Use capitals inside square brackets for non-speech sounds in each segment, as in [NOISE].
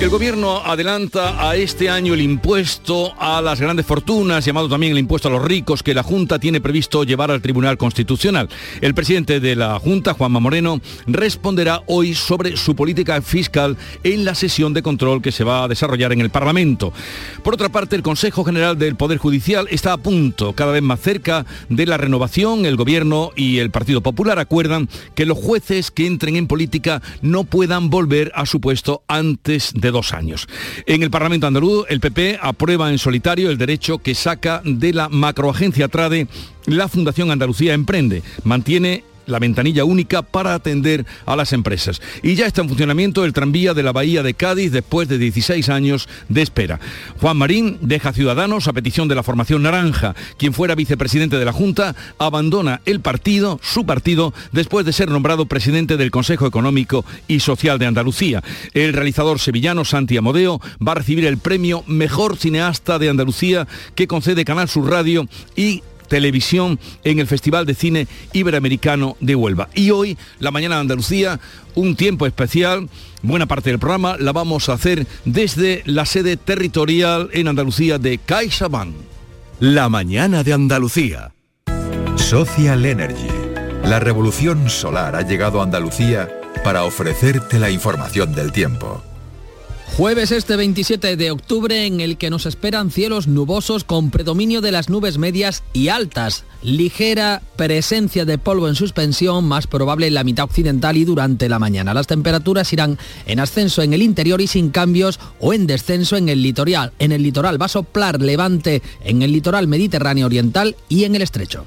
El gobierno adelanta a este año el impuesto a las grandes fortunas, llamado también el impuesto a los ricos, que la Junta tiene previsto llevar al Tribunal Constitucional. El presidente de la Junta, Juanma Moreno, responderá hoy sobre su política fiscal en la sesión de control que se va a desarrollar en el Parlamento. Por otra parte, el Consejo General del Poder Judicial está a punto, cada vez más cerca de la renovación. El gobierno y el Partido Popular acuerdan que los jueces que entren en política no puedan volver a su puesto antes de dos años. En el Parlamento andaluz, el PP aprueba en solitario el derecho que saca de la macroagencia Trade la Fundación Andalucía Emprende. Mantiene la ventanilla única para atender a las empresas. Y ya está en funcionamiento el tranvía de la Bahía de Cádiz después de 16 años de espera. Juan Marín deja Ciudadanos a petición de la formación naranja. Quien fuera vicepresidente de la Junta abandona el partido, su partido, después de ser nombrado presidente del Consejo Económico y Social de Andalucía. El realizador sevillano Santi Amodeo va a recibir el premio Mejor Cineasta de Andalucía que concede Canal Sur Radio y televisión en el Festival de Cine Iberoamericano de Huelva. Y hoy, la mañana de Andalucía, un tiempo especial. Buena parte del programa la vamos a hacer desde la sede territorial en Andalucía de CaixaBank. La mañana de Andalucía. Social Energy. La revolución solar ha llegado a Andalucía para ofrecerte la información del tiempo. Jueves este 27 de octubre en el que nos esperan cielos nubosos con predominio de las nubes medias y altas, ligera presencia de polvo en suspensión, más probable en la mitad occidental y durante la mañana. Las temperaturas irán en ascenso en el interior y sin cambios o en descenso en el litoral. En el litoral va a soplar levante en el litoral mediterráneo oriental y en el estrecho.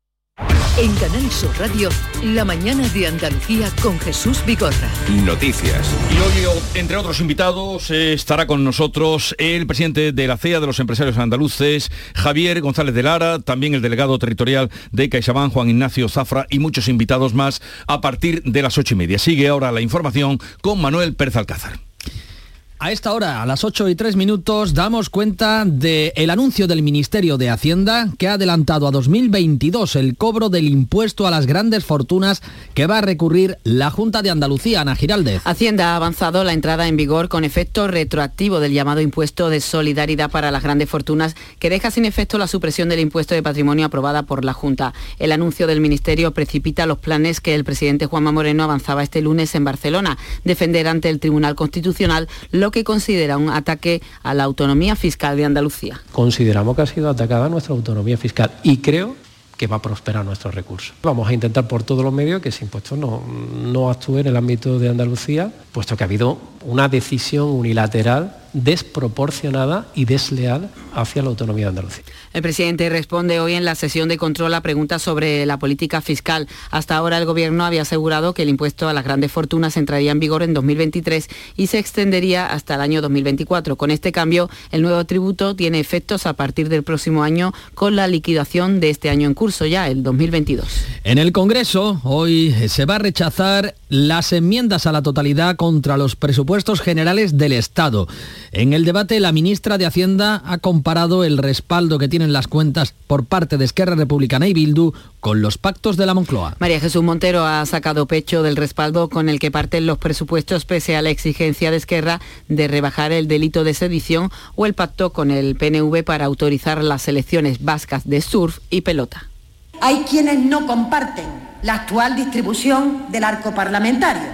En Canal Sur Radio, La mañana de Andalucía con Jesús Vigorra. Noticias. Y hoy, entre otros invitados, eh, estará con nosotros el presidente de la CEA de los empresarios andaluces, Javier González de Lara, también el delegado territorial de CaixaBank, Juan Ignacio Zafra, y muchos invitados más a partir de las ocho y media. Sigue ahora la información con Manuel Pérez Alcázar. A esta hora, a las 8 y 3 minutos, damos cuenta del anuncio del Ministerio de Hacienda que ha adelantado a 2022 el cobro del impuesto a las grandes fortunas que va a recurrir la Junta de Andalucía, Ana Giraldez. Hacienda ha avanzado la entrada en vigor con efecto retroactivo del llamado impuesto de solidaridad para las grandes fortunas que deja sin efecto la supresión del impuesto de patrimonio aprobada por la Junta. El anuncio del Ministerio precipita los planes que el presidente Juanma Moreno avanzaba este lunes en Barcelona, defender ante el Tribunal Constitucional lo que considera un ataque a la autonomía fiscal de Andalucía. Consideramos que ha sido atacada nuestra autonomía fiscal y creo que va a prosperar nuestros recursos. Vamos a intentar por todos los medios que ese impuesto no, no actúe en el ámbito de Andalucía, puesto que ha habido una decisión unilateral desproporcionada y desleal hacia la autonomía de Andalucía. El presidente responde hoy en la sesión de control a preguntas sobre la política fiscal. Hasta ahora el gobierno había asegurado que el impuesto a las grandes fortunas entraría en vigor en 2023 y se extendería hasta el año 2024. Con este cambio, el nuevo tributo tiene efectos a partir del próximo año con la liquidación de este año en curso ya, el 2022. En el Congreso hoy se va a rechazar las enmiendas a la totalidad contra los presupuestos generales del Estado. En el debate, la ministra de Hacienda ha comparado el respaldo que tienen las cuentas por parte de Esquerra Republicana y Bildu con los pactos de la Moncloa. María Jesús Montero ha sacado pecho del respaldo con el que parten los presupuestos pese a la exigencia de Esquerra de rebajar el delito de sedición o el pacto con el PNV para autorizar las selecciones vascas de surf y pelota. Hay quienes no comparten la actual distribución del arco parlamentario.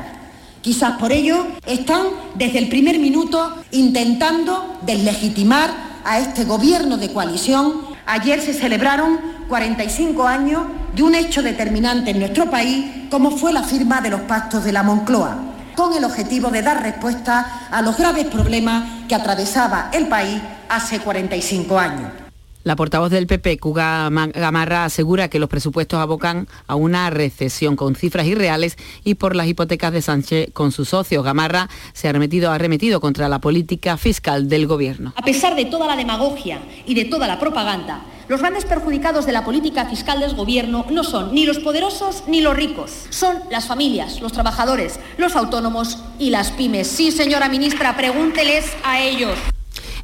Quizás por ello están desde el primer minuto intentando deslegitimar a este gobierno de coalición. Ayer se celebraron 45 años de un hecho determinante en nuestro país como fue la firma de los pactos de la Moncloa, con el objetivo de dar respuesta a los graves problemas que atravesaba el país hace 45 años. La portavoz del PP, Cuga Gamarra, asegura que los presupuestos abocan a una recesión con cifras irreales y por las hipotecas de Sánchez con sus socios. Gamarra se ha arremetido, ha remetido contra la política fiscal del Gobierno. A pesar de toda la demagogia y de toda la propaganda, los grandes perjudicados de la política fiscal del Gobierno no son ni los poderosos ni los ricos, son las familias, los trabajadores, los autónomos y las pymes. Sí, señora ministra, pregúnteles a ellos.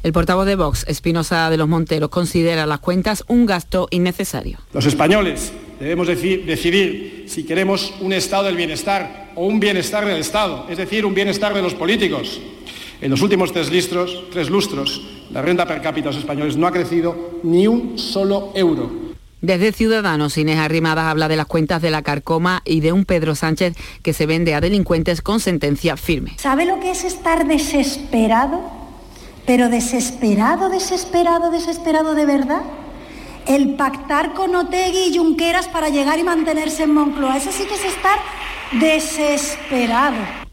El portavoz de Vox, Espinosa de los Monteros, considera las cuentas un gasto innecesario. Los españoles debemos decidir si queremos un estado del bienestar o un bienestar del Estado, es decir, un bienestar de los políticos. En los últimos tres, lustros, tres lustros, la renta per cápita de los españoles no ha crecido ni un solo euro. Desde Ciudadanos, Inés Arrimadas habla de las cuentas de la Carcoma y de un Pedro Sánchez que se vende a delincuentes con sentencia firme. ¿Sabe lo que es estar desesperado? Pero desesperado, desesperado, desesperado de verdad. El pactar con Otegui y Junqueras para llegar y mantenerse en Moncloa, eso sí que es estar desesperado.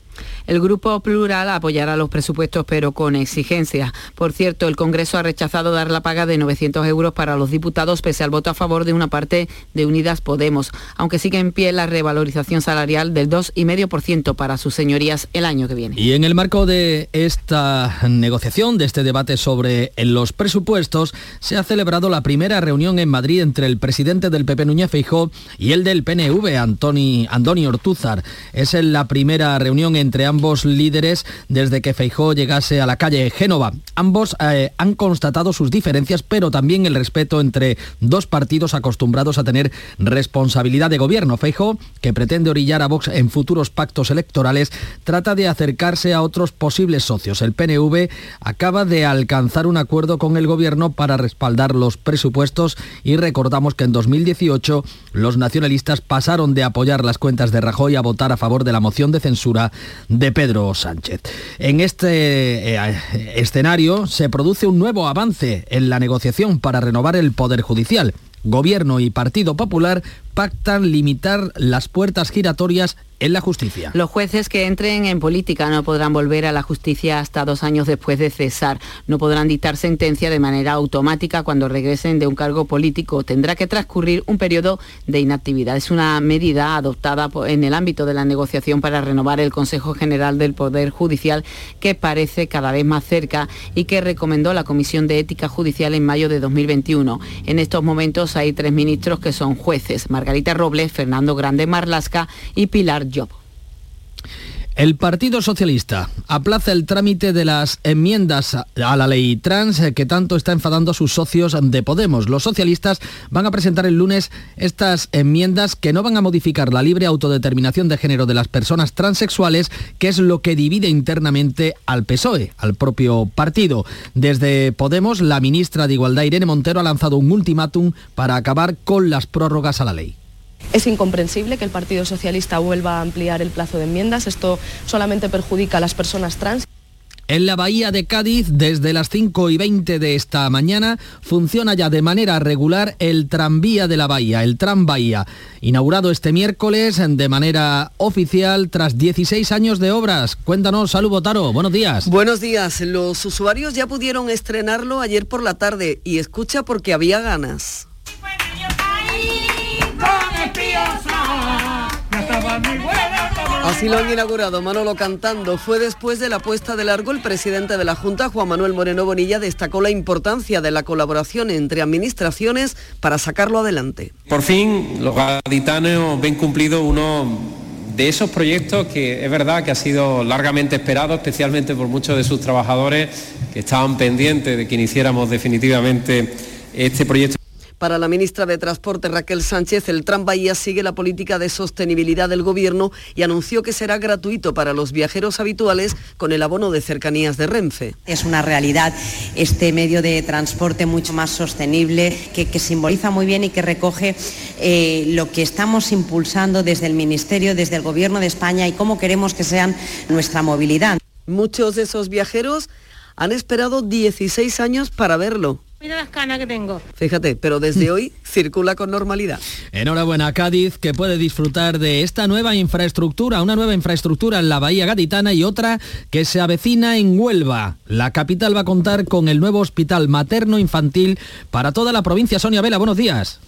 El Grupo Plural apoyará los presupuestos, pero con exigencias. Por cierto, el Congreso ha rechazado dar la paga de 900 euros para los diputados, pese al voto a favor de una parte de Unidas Podemos, aunque sigue en pie la revalorización salarial del 2,5% para sus señorías el año que viene. Y en el marco de esta negociación, de este debate sobre los presupuestos, se ha celebrado la primera reunión en Madrid entre el presidente del PP Núñez Feijó y el del PNV, Antoni, Andoni Ortúzar. Es la primera reunión entre ambos líderes desde que Feijó llegase a la calle Génova. Ambos eh, han constatado sus diferencias, pero también el respeto entre dos partidos acostumbrados a tener responsabilidad de gobierno. Feijó, que pretende orillar a Vox en futuros pactos electorales, trata de acercarse a otros posibles socios. El PNV acaba de alcanzar un acuerdo con el gobierno para respaldar los presupuestos y recordamos que en 2018 los nacionalistas pasaron de apoyar las cuentas de Rajoy a votar a favor de la moción de censura Pedro Sánchez. En este eh, escenario se produce un nuevo avance en la negociación para renovar el Poder Judicial. Gobierno y Partido Popular pactan limitar las puertas giratorias en la justicia. Los jueces que entren en política no podrán volver a la justicia hasta dos años después de cesar. No podrán dictar sentencia de manera automática cuando regresen de un cargo político. Tendrá que transcurrir un periodo de inactividad. Es una medida adoptada en el ámbito de la negociación para renovar el Consejo General del Poder Judicial que parece cada vez más cerca y que recomendó la Comisión de Ética Judicial en mayo de 2021. En estos momentos hay tres ministros que son jueces. Margarita Robles, Fernando Grande Marlasca y Pilar Job. El Partido Socialista aplaza el trámite de las enmiendas a la ley trans que tanto está enfadando a sus socios de Podemos. Los socialistas van a presentar el lunes estas enmiendas que no van a modificar la libre autodeterminación de género de las personas transexuales, que es lo que divide internamente al PSOE, al propio partido. Desde Podemos, la ministra de Igualdad, Irene Montero, ha lanzado un ultimátum para acabar con las prórrogas a la ley. Es incomprensible que el Partido Socialista vuelva a ampliar el plazo de enmiendas. Esto solamente perjudica a las personas trans. En la bahía de Cádiz, desde las 5 y 20 de esta mañana, funciona ya de manera regular el tranvía de la bahía, el Tram Bahía, inaugurado este miércoles de manera oficial tras 16 años de obras. Cuéntanos, Salud Botaro, buenos días. Buenos días, los usuarios ya pudieron estrenarlo ayer por la tarde y escucha porque había ganas. Así lo han inaugurado Manolo cantando. Fue después de la puesta de largo el presidente de la Junta, Juan Manuel Moreno Bonilla, destacó la importancia de la colaboración entre administraciones para sacarlo adelante. Por fin los gaditanos ven cumplido uno de esos proyectos que es verdad que ha sido largamente esperado, especialmente por muchos de sus trabajadores que estaban pendientes de que iniciáramos definitivamente este proyecto. Para la ministra de Transporte Raquel Sánchez, el Tram Bahía sigue la política de sostenibilidad del Gobierno y anunció que será gratuito para los viajeros habituales con el abono de cercanías de Renfe. Es una realidad este medio de transporte mucho más sostenible que, que simboliza muy bien y que recoge eh, lo que estamos impulsando desde el Ministerio, desde el Gobierno de España y cómo queremos que sean nuestra movilidad. Muchos de esos viajeros han esperado 16 años para verlo. Mira las canas que tengo. Fíjate, pero desde [LAUGHS] hoy circula con normalidad. Enhorabuena a Cádiz, que puede disfrutar de esta nueva infraestructura, una nueva infraestructura en la Bahía Gaditana y otra que se avecina en Huelva. La capital va a contar con el nuevo hospital materno-infantil para toda la provincia. Sonia Vela, buenos días.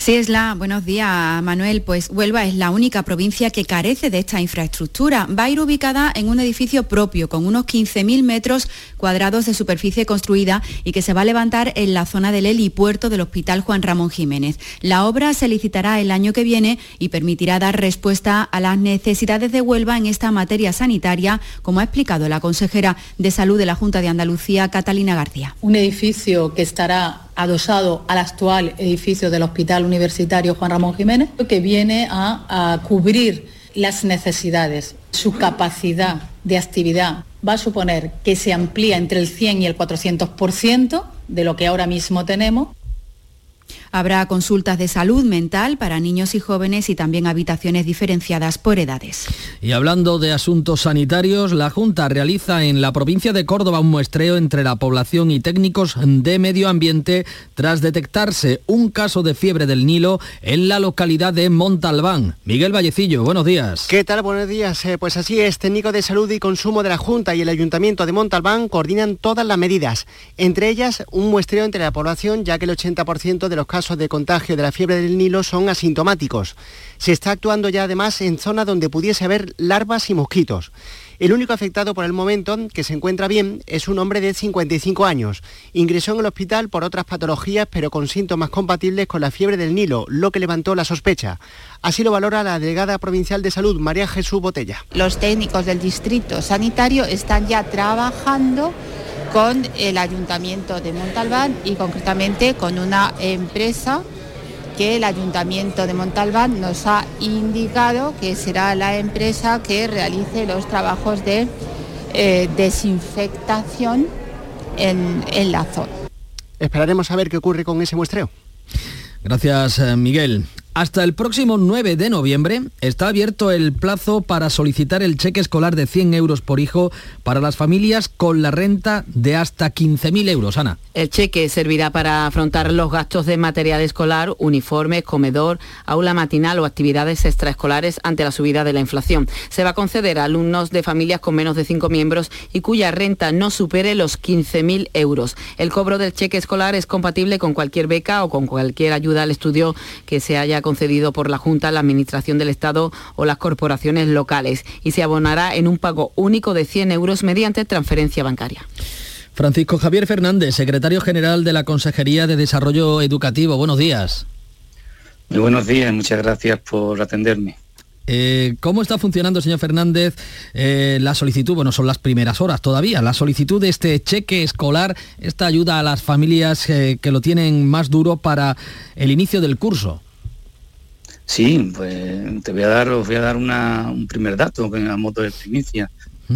Sí, es la. Buenos días, Manuel. Pues Huelva es la única provincia que carece de esta infraestructura. Va a ir ubicada en un edificio propio, con unos 15.000 metros cuadrados de superficie construida y que se va a levantar en la zona del helipuerto del Hospital Juan Ramón Jiménez. La obra se licitará el año que viene y permitirá dar respuesta a las necesidades de Huelva en esta materia sanitaria, como ha explicado la consejera de Salud de la Junta de Andalucía, Catalina García. Un edificio que estará adosado al actual edificio del Hospital Universitario Juan Ramón Jiménez, que viene a, a cubrir las necesidades. Su capacidad de actividad va a suponer que se amplía entre el 100 y el 400% de lo que ahora mismo tenemos Habrá consultas de salud mental para niños y jóvenes y también habitaciones diferenciadas por edades. Y hablando de asuntos sanitarios, la Junta realiza en la provincia de Córdoba un muestreo entre la población y técnicos de medio ambiente tras detectarse un caso de fiebre del Nilo en la localidad de Montalbán. Miguel Vallecillo, buenos días. ¿Qué tal? Buenos días. Eh, pues así es, técnico de salud y consumo de la Junta y el Ayuntamiento de Montalbán coordinan todas las medidas, entre ellas un muestreo entre la población, ya que el 80% de los casos de contagio de la fiebre del Nilo son asintomáticos. Se está actuando ya además en zonas donde pudiese haber larvas y mosquitos. El único afectado por el momento, que se encuentra bien, es un hombre de 55 años. Ingresó en el hospital por otras patologías, pero con síntomas compatibles con la fiebre del Nilo, lo que levantó la sospecha. Así lo valora la delegada provincial de salud, María Jesús Botella. Los técnicos del distrito sanitario están ya trabajando con el Ayuntamiento de Montalbán y concretamente con una empresa que el Ayuntamiento de Montalbán nos ha indicado que será la empresa que realice los trabajos de eh, desinfectación en, en la zona. Esperaremos a ver qué ocurre con ese muestreo. Gracias, eh, Miguel. Hasta el próximo 9 de noviembre está abierto el plazo para solicitar el cheque escolar de 100 euros por hijo para las familias con la renta de hasta 15.000 euros. Ana. El cheque servirá para afrontar los gastos de material escolar, uniformes, comedor, aula matinal o actividades extraescolares ante la subida de la inflación. Se va a conceder a alumnos de familias con menos de 5 miembros y cuya renta no supere los 15.000 euros. El cobro del cheque escolar es compatible con cualquier beca o con cualquier ayuda al estudio que se haya concedido por la Junta, la Administración del Estado o las corporaciones locales y se abonará en un pago único de 100 euros mediante transferencia bancaria. Francisco Javier Fernández, secretario general de la Consejería de Desarrollo Educativo. Buenos días. Muy buenos días, muchas gracias por atenderme. Eh, ¿Cómo está funcionando, señor Fernández, eh, la solicitud? Bueno, son las primeras horas todavía. La solicitud de este cheque escolar, esta ayuda a las familias eh, que lo tienen más duro para el inicio del curso. Sí, pues te voy a dar, os voy a dar un primer dato a moto de primicia.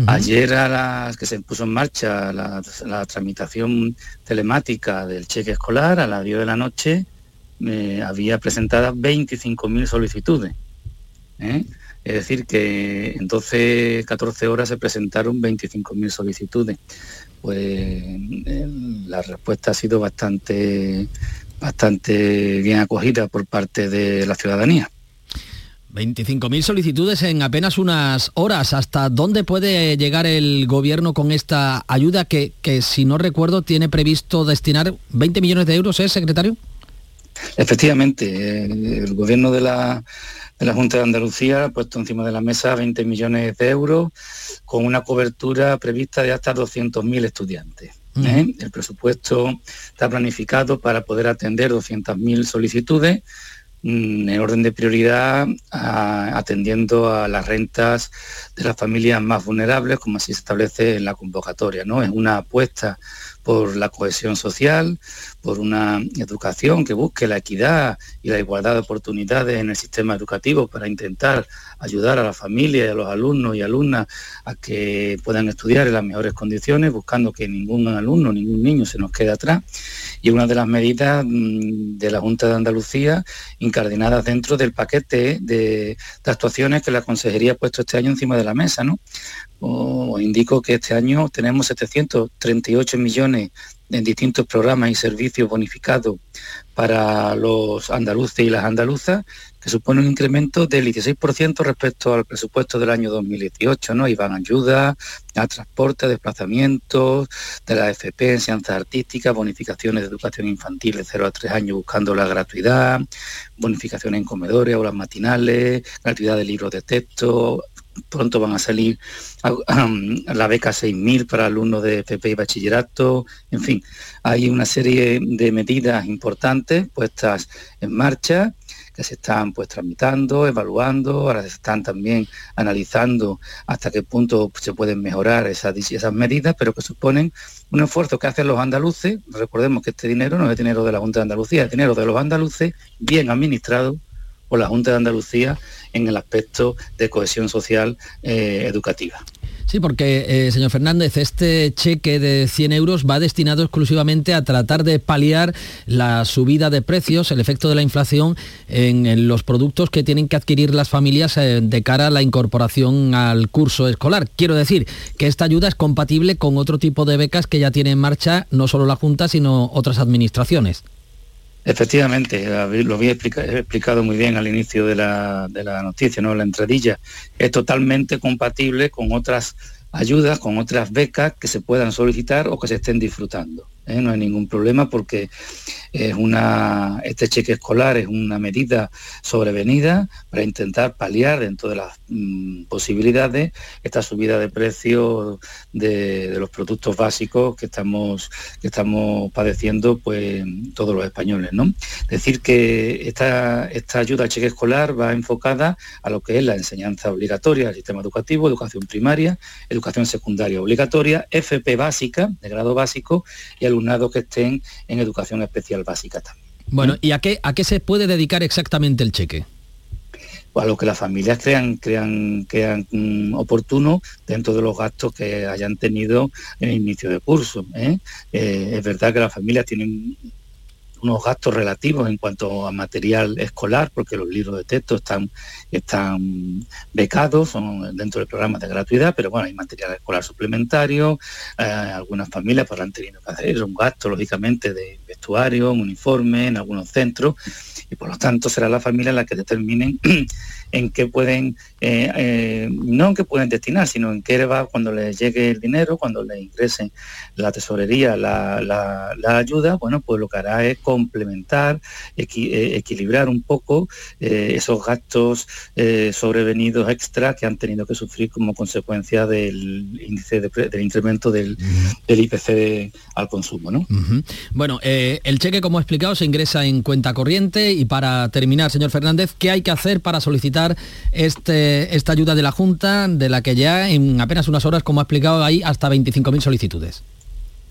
Ayer a las que se puso en marcha la, tramitación telemática del cheque escolar, a las 10 de la noche, había presentadas 25.000 solicitudes. ¿eh? Es decir, que en 12, 14 horas se presentaron 25.000 solicitudes. Pues eh, la respuesta ha sido bastante bastante bien acogida por parte de la ciudadanía. 25.000 solicitudes en apenas unas horas. ¿Hasta dónde puede llegar el gobierno con esta ayuda que, que si no recuerdo, tiene previsto destinar 20 millones de euros, ¿eh, secretario? Efectivamente, el gobierno de la, de la Junta de Andalucía ha puesto encima de la mesa 20 millones de euros con una cobertura prevista de hasta 200.000 estudiantes. ¿Eh? El presupuesto está planificado para poder atender 200.000 solicitudes, mm, en orden de prioridad atendiendo a las rentas de las familias más vulnerables, como así se establece en la convocatoria. ¿no? Es una apuesta por la cohesión social, por una educación que busque la equidad y la igualdad de oportunidades en el sistema educativo para intentar ayudar a la familia y a los alumnos y alumnas a que puedan estudiar en las mejores condiciones, buscando que ningún alumno, ningún niño se nos quede atrás. Y una de las medidas mm, de la Junta de Andalucía incardinadas dentro del paquete de, actuaciones que la Consejería ha puesto este año encima de la mesa. ¿no? Os indico que este año tenemos 738 millones en distintos programas y servicios bonificados para los andaluces y las andaluzas, que supone un incremento del 16% respecto al presupuesto del año 2018, ¿no? Y van ayuda a transporte, desplazamientos, de la FP, enseñanza artística, bonificaciones de educación infantil de 0 a 3 años buscando la gratuidad, bonificaciones en comedores, aulas matinales, gratuidad de libros de texto, pronto van a salir la beca 6.000 para alumnos de FP y bachillerato, en fin, hay una serie de medidas importantes puestas en marcha que se están pues tramitando, evaluando, ahora se están también analizando hasta qué punto se pueden mejorar esas, esas medidas, pero que suponen un esfuerzo que hacen los andaluces. Recordemos que este dinero no es dinero de la Junta de Andalucía, es dinero de los andaluces bien administrado por la Junta de Andalucía en el aspecto de cohesión social eh, educativa. Sí, porque, eh, señor Fernández, este cheque de 100 euros va destinado exclusivamente a tratar de paliar la subida de precios, el efecto de la inflación en, los productos que tienen que adquirir las familias eh, de cara a la incorporación al curso escolar. Quiero decir que esta ayuda es compatible con otro tipo de becas que ya tiene en marcha no solo la Junta, sino otras administraciones. Efectivamente, lo había explicado muy bien al inicio de la, de la noticia, ¿no? la entradilla. Es totalmente compatible con otras ayudas, con otras becas que se puedan solicitar o que se estén disfrutando. ¿Eh? no hay ningún problema porque es una, este cheque escolar es una medida sobrevenida para intentar paliar dentro de las mm, posibilidades esta subida de precio de, los productos básicos que estamos, que estamos padeciendo pues, todos los españoles. ¿no? Decir que esta, esta ayuda al cheque escolar va enfocada a lo que es la enseñanza obligatoria, el sistema educativo, educación primaria, educación secundaria obligatoria, FP básica, de grado básico, y alumnado que estén en educación especial básica también. Bueno, ¿y a qué, a qué se puede dedicar exactamente el cheque? a lo que las familias crean, crean, crean mm, oportuno dentro de los gastos que hayan tenido en el inicio de curso. ¿eh? Eh, es verdad que las familias tienen unos gastos relativos en cuanto a material escolar, porque los libros de texto están, están becados, son dentro del programa de gratuidad, pero bueno, hay material escolar suplementario, eh, algunas familias podrán tener que hacer un gasto, lógicamente, de vestuario, un uniforme en algunos centros, y por lo tanto será la familia la que determinen [CLEARS THROAT] en qué pueden, eh, eh, no en qué pueden destinar, sino en qué va cuando les llegue el dinero, cuando les ingresen la tesorería, la, ayuda, bueno, pues lo que hará es complementar, eh, equilibrar un poco esos gastos sobrevenidos extra que han tenido que sufrir como consecuencia del índice del incremento del, IPC al consumo. ¿no? Bueno, el cheque, como he explicado, se ingresa en cuenta corriente y para terminar, señor Fernández, ¿qué hay que hacer para solicitar este, esta ayuda de la Junta, de la que ya en apenas unas horas, como ha explicado, hay hasta 25.000 solicitudes.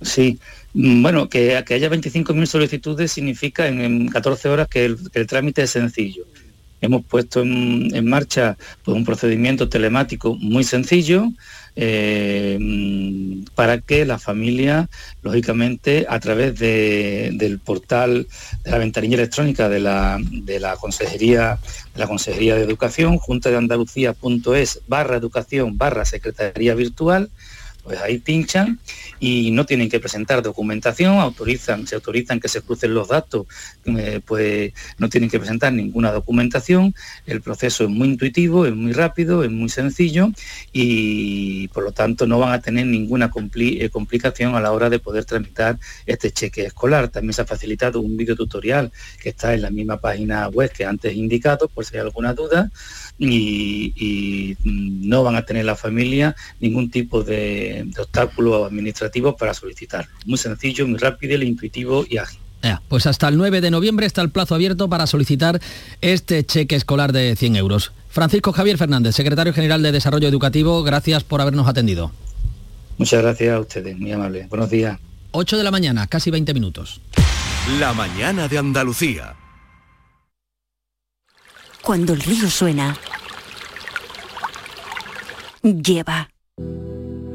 Sí, mm, bueno, que, que haya 25.000 solicitudes significa en, 14 horas que el, trámite es sencillo. Hemos puesto en, marcha pues, un procedimiento telemático muy sencillo, eh, para que la familia, lógicamente, a través del portal de la ventanilla electrónica de la, de la Consejería de la Consejería de Educación, junta de Andalucía.es barra educación barra secretaría virtual, pues ahí pinchan y no tienen que presentar documentación, autorizan, se autorizan que se crucen los datos, eh, pues no tienen que presentar ninguna documentación, el proceso es muy intuitivo, es muy rápido, es muy sencillo y por lo tanto no van a tener ninguna eh, complicación a la hora de poder tramitar este cheque escolar. También se ha facilitado un video tutorial que está en la misma página web que antes indicado, por si hay alguna duda, y, no van a tener la familia ningún tipo de, obstáculo administrativo para solicitarlo. Muy sencillo, muy rápido, intuitivo y ágil. pues hasta el 9 de noviembre está el plazo abierto para solicitar este cheque escolar de 100 euros. Francisco Javier Fernández, secretario general de Desarrollo Educativo, gracias por habernos atendido. Muchas gracias a ustedes, muy amable. Buenos días. 8 de la mañana, casi 20 minutos. La mañana de Andalucía. Cuando el río suena, lleva.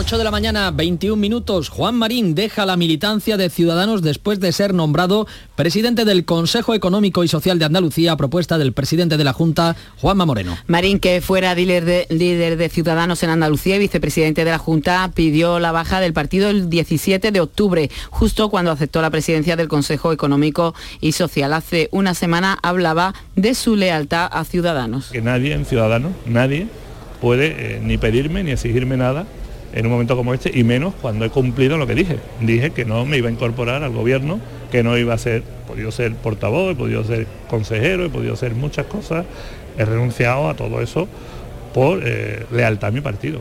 8 de la mañana, 21 minutos. Juan Marín deja la militancia de Ciudadanos después de ser nombrado presidente del Consejo Económico y Social de Andalucía a propuesta del presidente de la Junta, Juanma Moreno. Marín, que fuera líder de, líder de Ciudadanos en Andalucía y vicepresidente de la Junta, pidió la baja del partido el 17 de octubre, justo cuando aceptó la presidencia del Consejo Económico y Social. Hace una semana hablaba de su lealtad a Ciudadanos. Que nadie en Ciudadanos, nadie puede eh, ni pedirme ni exigirme nada en un momento como este y menos cuando he cumplido lo que dije. Dije que no me iba a incorporar al gobierno, que no iba a ser, he podido ser portavoz, he podido ser consejero, he podido ser muchas cosas, he renunciado a todo eso por eh, lealtad a mi partido.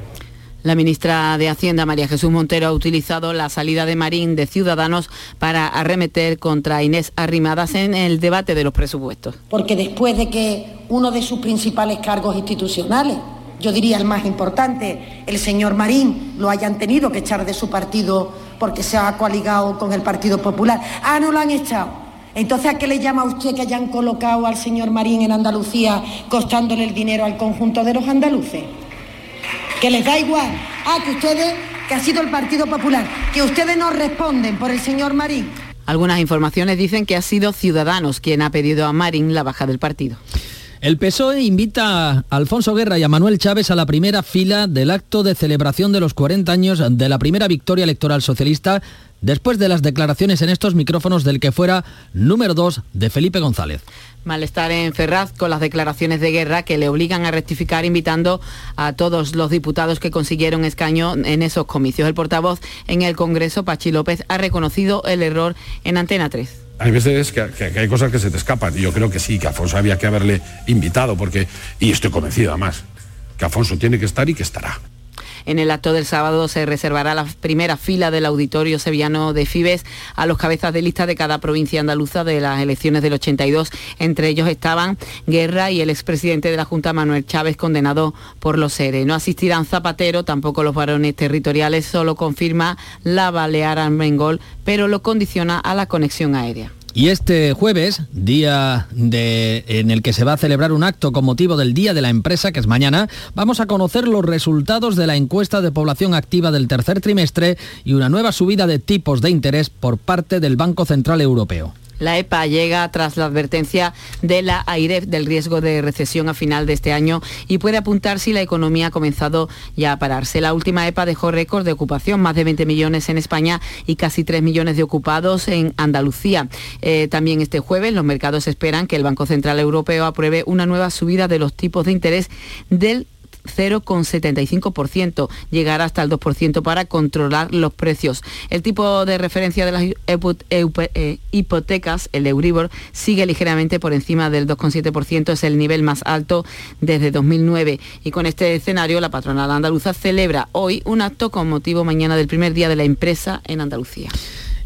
La ministra de Hacienda, María Jesús Montero, ha utilizado la salida de Marín de Ciudadanos para arremeter contra Inés Arrimadas en el debate de los presupuestos. Porque después de que uno de sus principales cargos institucionales yo diría el más importante, el señor Marín, lo hayan tenido que echar de su partido porque se ha coaligado con el Partido Popular. Ah, no lo han echado. Entonces, ¿a qué le llama usted que hayan colocado al señor Marín en Andalucía costándole el dinero al conjunto de los andaluces? Que les da igual. Ah, que ustedes, que ha sido el Partido Popular, que ustedes no responden por el señor Marín. Algunas informaciones dicen que ha sido Ciudadanos quien ha pedido a Marín la baja del partido. El PSOE invita a Alfonso Guerra y a Manuel Chávez a la primera fila del acto de celebración de los 40 años de la primera victoria electoral socialista después de las declaraciones en estos micrófonos del que fuera número 2 de Felipe González. Malestar en Ferraz con las declaraciones de guerra que le obligan a rectificar invitando a todos los diputados que consiguieron escaño en esos comicios. El portavoz en el Congreso, Pachi López, ha reconocido el error en Antena 3 hay veces que, hay cosas que se te escapan y yo creo que sí, que Afonso había que haberle invitado porque, y estoy convencido además, que Afonso tiene que estar y que estará. En el acto del sábado se reservará la primera fila del auditorio sevillano de Fibes a los cabezas de lista de cada provincia andaluza de las elecciones del 82. Entre ellos estaban Guerra y el expresidente de la Junta Manuel Chávez condenado por los seres. No asistirán Zapatero, tampoco los varones territoriales, solo confirma la Balear Armengol, pero lo condiciona a la conexión aérea. Y este jueves, día en el que se va a celebrar un acto con motivo del Día de la Empresa, que es mañana, vamos a conocer los resultados de la encuesta de población activa del tercer trimestre y una nueva subida de tipos de interés por parte del Banco Central Europeo. La EPA llega tras la advertencia de la AIREF del riesgo de recesión a final de este año y puede apuntar si la economía ha comenzado ya a pararse. La última EPA dejó récord de ocupación, más de 20 millones en España y casi 3 millones de ocupados en Andalucía. Eh, también este jueves los mercados esperan que el Banco Central Europeo apruebe una nueva subida de los tipos de interés del 0,75%, llegar hasta el 2% para controlar los precios. El tipo de referencia de las eh, hipotecas, el Euribor, sigue ligeramente por encima del 2,7%, es el nivel más alto desde 2009. Y con este escenario, la patronal andaluza celebra hoy un acto con motivo mañana del primer día de la empresa en Andalucía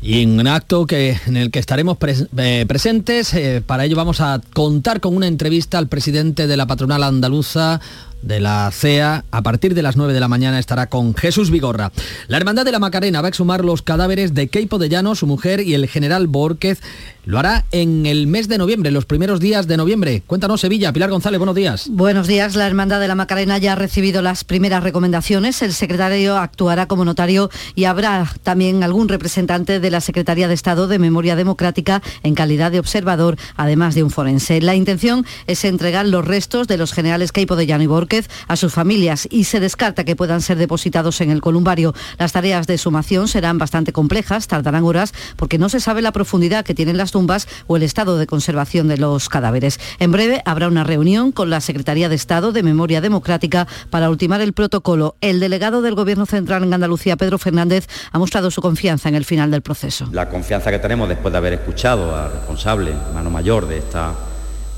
y en un acto que, en el que estaremos eh, presentes. Eh, para ello vamos a contar con una entrevista al presidente de la patronal andaluza, de la CEA, a partir de las 9 de la mañana estará con Jesús Vigorra. La Hermandad de la Macarena va a exhumar los cadáveres de Keipo de Llano, su mujer y el general Borquez. Lo hará en el mes de noviembre, los primeros días de noviembre. Cuéntanos Sevilla, Pilar González, buenos días. Buenos días, la Hermandad de la Macarena ya ha recibido las primeras recomendaciones. El secretario actuará como notario y habrá también algún representante de la Secretaría de Estado de Memoria Democrática en calidad de observador, además de un forense. La intención es entregar los restos de los generales Keipo de Llano y Borquez a sus familias y se descarta que puedan ser depositados en el columbario. Las tareas de sumación serán bastante complejas, tardarán horas porque no se sabe la profundidad que tienen las tumbas o el estado de conservación de los cadáveres. En breve habrá una reunión con la Secretaría de Estado de Memoria Democrática para ultimar el protocolo. El delegado del Gobierno Central en Andalucía, Pedro Fernández, ha mostrado su confianza en el final del proceso. La confianza que tenemos después de haber escuchado al responsable, mano mayor de esta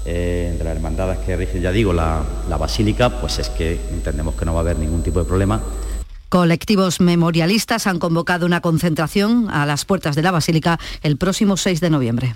eh, de las hermandades que rige, ya digo, la, la basílica, pues es que entendemos que no va a haber ningún tipo de problema Colectivos memorialistas han convocado una concentración a las puertas de la Basílica el próximo 6 de noviembre.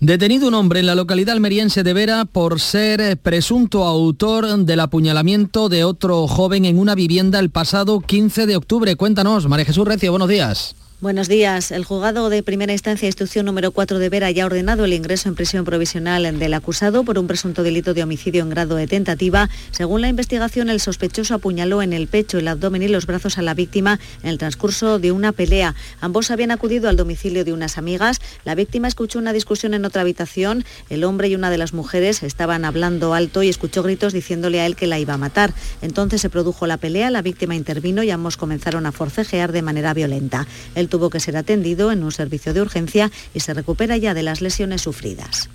Detenido un hombre en la localidad almeriense de Vera por ser presunto autor del apuñalamiento de otro joven en una vivienda el pasado 15 de octubre. Cuéntanos, María Jesús Recio, buenos días. Buenos días. El juzgado de primera instancia instrucción número 4 de Vera ya ha ordenado el ingreso en prisión provisional del acusado por un presunto delito de homicidio en grado de tentativa. Según la investigación, el sospechoso apuñaló en el pecho, el abdomen y los brazos a la víctima en el transcurso de una pelea. Ambos habían acudido al domicilio de unas amigas. La víctima escuchó una discusión en otra habitación. El hombre y una de las mujeres estaban hablando alto y escuchó gritos diciéndole a él que la iba a matar. Entonces se produjo la pelea, la víctima intervino y ambos comenzaron a forcejear de manera violenta. Tuvo que ser atendido en un servicio de urgencia y se recupera ya de las lesiones sufridas.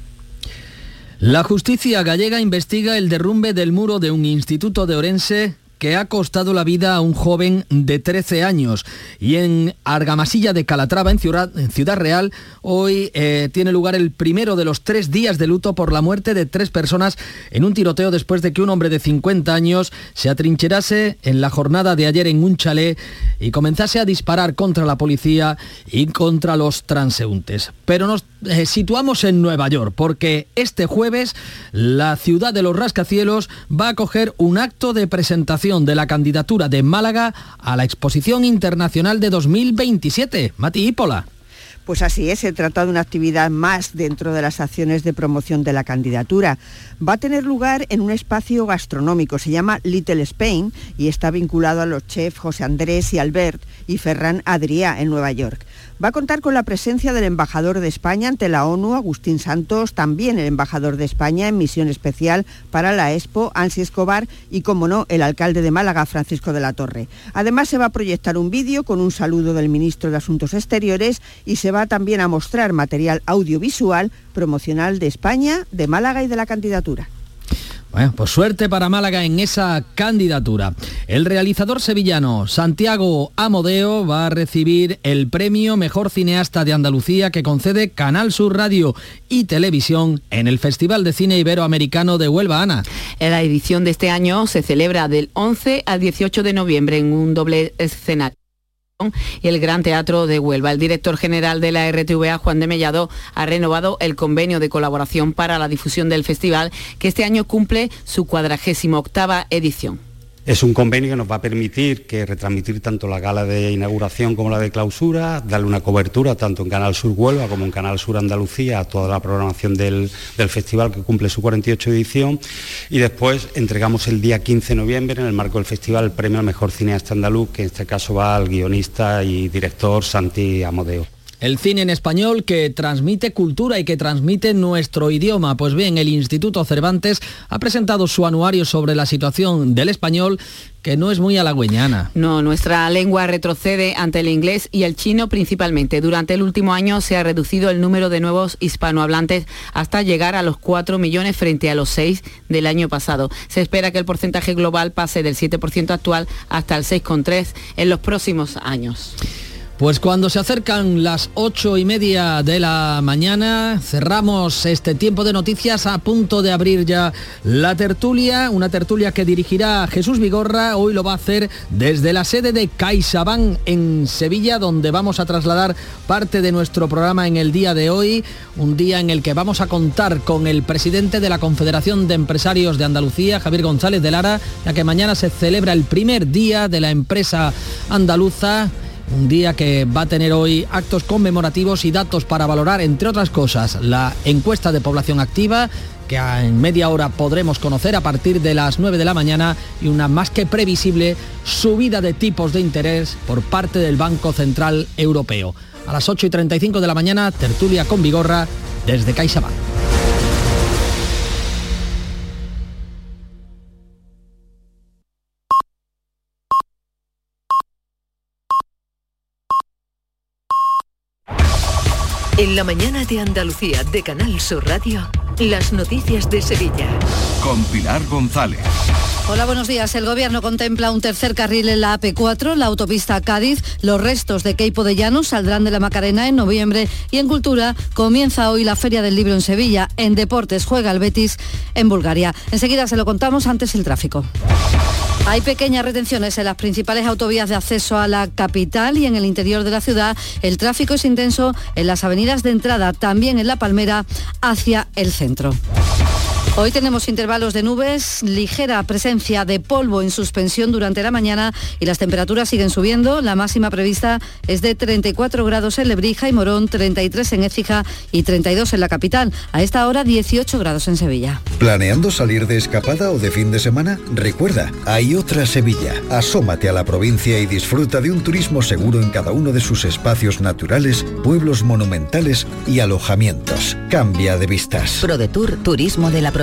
La justicia gallega investiga el derrumbe del muro de un instituto de Orense que ha costado la vida a un joven de 13 años. Y en Argamasilla de Calatrava, en Ciudad, en Ciudad Real, hoy eh, tiene lugar el primero de los tres días de luto por la muerte de tres personas en un tiroteo después de que un hombre de 50 años se atrincherase en la jornada de ayer en un chalet y comenzase a disparar contra la policía y contra los transeúntes. Pero nos eh, situamos en Nueva York porque este jueves la ciudad de los rascacielos va a acoger un acto de presentación de la candidatura de Málaga a la Exposición Internacional de 2027. Mati Hípola. Pues así es, se trata de una actividad más dentro de las acciones de promoción de la candidatura. Va a tener lugar en un espacio gastronómico, se llama Little Spain y está vinculado a los chefs José Andrés y Albert y Ferran Adrià en Nueva York. Va a contar con la presencia del embajador de España ante la ONU, Agustín Santos, también el embajador de España en misión especial para la Expo, Ansi Escobar, y, como no, el alcalde de Málaga, Francisco de la Torre. Además, se va a proyectar un vídeo con un saludo del ministro de Asuntos Exteriores y se va también a mostrar material audiovisual promocional de España, de Málaga y de la candidatura. Bueno, pues suerte para Málaga en esa candidatura. El realizador sevillano Santiago Amodeo va a recibir el premio Mejor Cineasta de Andalucía que concede Canal Sur Radio y Televisión en el Festival de Cine Iberoamericano de Huelva, Ana. La edición de este año se celebra del 11 al 18 de noviembre en un doble escenario y el Gran Teatro de Huelva. El director general de la RTVA, Juan de Mellado, ha renovado el convenio de colaboración para la difusión del festival, que este año cumple su cuadragésimo octava edición. Es un convenio que nos va a permitir que retransmitir tanto la gala de inauguración como la de clausura, darle una cobertura tanto en Canal Sur Huelva como en Canal Sur Andalucía a toda la programación del, del, festival que cumple su 48 edición y después entregamos el día 15 de noviembre en el marco del festival el premio al mejor cineasta andaluz, que en este caso va al guionista y director Santi Amodeo. El cine en español que transmite cultura y que transmite nuestro idioma. Pues bien, el Instituto Cervantes ha presentado su anuario sobre la situación del español que no es muy halagüeñana. No, nuestra lengua retrocede ante el inglés y el chino principalmente. Durante el último año se ha reducido el número de nuevos hispanohablantes hasta llegar a los 4 millones frente a los 6 del año pasado. Se espera que el porcentaje global pase del 7% actual hasta el 6,3% en los próximos años. Pues cuando se acercan las ocho y media de la mañana, cerramos este tiempo de noticias a punto de abrir ya la tertulia, una tertulia que dirigirá Jesús Vigorra. Hoy lo va a hacer desde la sede de CaixaBank en Sevilla, donde vamos a trasladar parte de nuestro programa en el día de hoy, un día en el que vamos a contar con el presidente de la Confederación de Empresarios de Andalucía, Javier González de Lara, ya que mañana se celebra el primer día de la empresa andaluza un día que va a tener hoy actos conmemorativos y datos para valorar, entre otras cosas, la encuesta de población activa, que en media hora podremos conocer a partir de las 9 de la mañana y una más que previsible subida de tipos de interés por parte del Banco Central Europeo. A las 8 y 35 de la mañana, tertulia con Vigorra desde CaixaBank. En la mañana de Andalucía de Canal Sur Radio, las noticias de Sevilla. Con Pilar González. Hola, buenos días. El gobierno contempla un tercer carril en la AP4, la autopista Cádiz. Los restos de Queipo de Llanos saldrán de la Macarena en noviembre y en Cultura comienza hoy la Feria del Libro en Sevilla. En Deportes juega el Betis en Bulgaria. Enseguida se lo contamos antes el tráfico. Hay pequeñas retenciones en las principales autovías de acceso a la capital y en el interior de la ciudad. El tráfico es intenso en las avenidas de entrada, también en La Palmera, hacia el centro. Hoy tenemos intervalos de nubes, ligera presencia de polvo en suspensión durante la mañana y las temperaturas siguen subiendo. La máxima prevista es de 34 grados en Lebrija y Morón, 33 en Écija y 32 en la capital. A esta hora 18 grados en Sevilla. ¿Planeando salir de escapada o de fin de semana? Recuerda, hay otra Sevilla. Asómate a la provincia y disfruta de un turismo seguro en cada uno de sus espacios naturales, pueblos monumentales y alojamientos. Cambia de vistas. ProDetour Turismo de la Provincia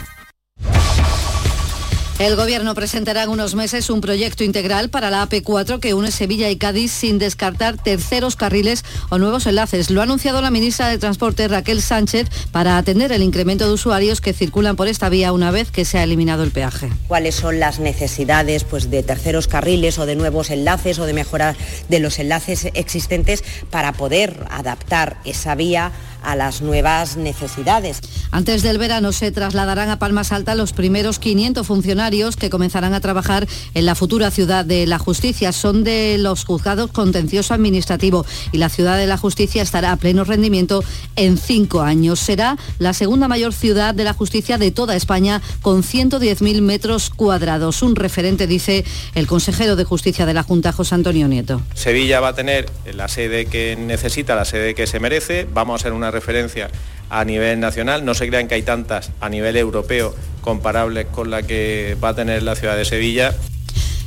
El Gobierno presentará en unos meses un proyecto integral para la AP4 que une Sevilla y Cádiz sin descartar terceros carriles o nuevos enlaces. Lo ha anunciado la ministra de Transporte Raquel Sánchez para atender el incremento de usuarios que circulan por esta vía una vez que se ha eliminado el peaje. ¿Cuáles son las necesidades pues, de terceros carriles o de nuevos enlaces o de mejorar de los enlaces existentes para poder adaptar esa vía a las nuevas necesidades. Antes del verano se trasladarán a Palmas Alta los primeros 500 funcionarios que comenzarán a trabajar en la futura ciudad de la justicia. Son de los juzgados contencioso administrativo y la ciudad de la justicia estará a pleno rendimiento en cinco años. Será la segunda mayor ciudad de la justicia de toda España con 110.000 metros cuadrados. Un referente, dice el consejero de justicia de la Junta, José Antonio Nieto. Sevilla va a tener la sede que necesita, la sede que se merece. Vamos a ser una referencia a nivel nacional. No se crean que hay tantas a nivel europeo comparables con la que va a tener la ciudad de Sevilla.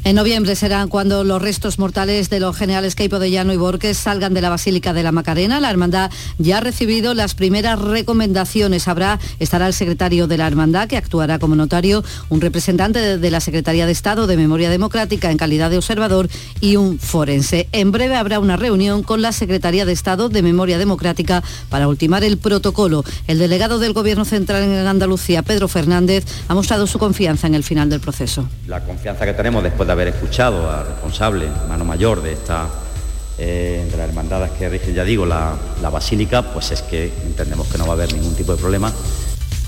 En noviembre será cuando los restos mortales de los generales Queipo de Llano y Borges salgan de la Basílica de la Macarena. La Hermandad ya ha recibido las primeras recomendaciones. Habrá, estará el secretario de la Hermandad, que actuará como notario, un representante de la Secretaría de Estado de Memoria Democrática en calidad de observador y un forense. En breve habrá una reunión con la Secretaría de Estado de Memoria Democrática para ultimar el protocolo. El delegado del Gobierno Central en Andalucía, Pedro Fernández, ha mostrado su confianza en el final del proceso. La confianza que tenemos después de haber escuchado al responsable, mano mayor de esta eh, de las hermandades que rige, ya digo, la, la basílica, pues es que entendemos que no va a haber ningún tipo de problema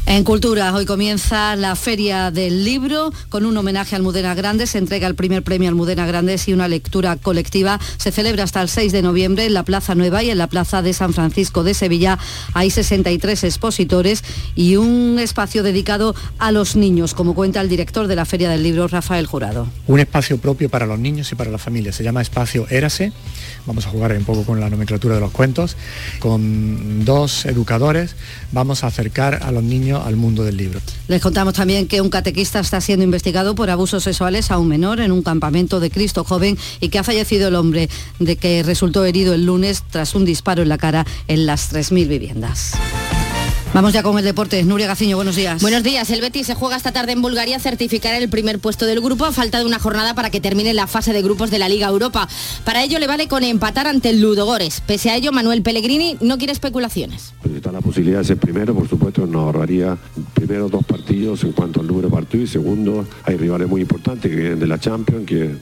en Cultura, hoy comienza la Feria del Libro con un homenaje al Almudena Grandes. Se entrega el primer premio Almudena Grandes y una lectura colectiva. Se celebra hasta el 6 de noviembre en la Plaza Nueva y en la Plaza de San Francisco de Sevilla. Hay 63 expositores y un espacio dedicado a los niños, como cuenta el director de la Feria del Libro, Rafael Jurado. Un espacio propio para los niños y para la familia. Se llama Espacio Érase. Vamos a jugar un poco con la nomenclatura de los cuentos. Con dos educadores vamos a acercar a los niños al mundo del libro. Les contamos también que un catequista está siendo investigado por abusos sexuales a un menor en un campamento de Cristo joven y que ha fallecido el hombre de que resultó herido el lunes tras un disparo en la cara en las 3.000 viviendas. Vamos ya con el deporte. Nuria Gaciño, buenos días. Buenos días. El Betis se juega esta tarde en Bulgaria a certificar el primer puesto del grupo a falta de una jornada para que termine la fase de grupos de la Liga Europa. Para ello le vale con empatar ante el Ludogores. Pese a ello, Manuel Pellegrini no quiere especulaciones. Pues está la posibilidad de ser primero, por supuesto, nos ahorraría primero dos partidos en cuanto al número de partidos y segundo, hay rivales muy importantes que vienen de la Champions que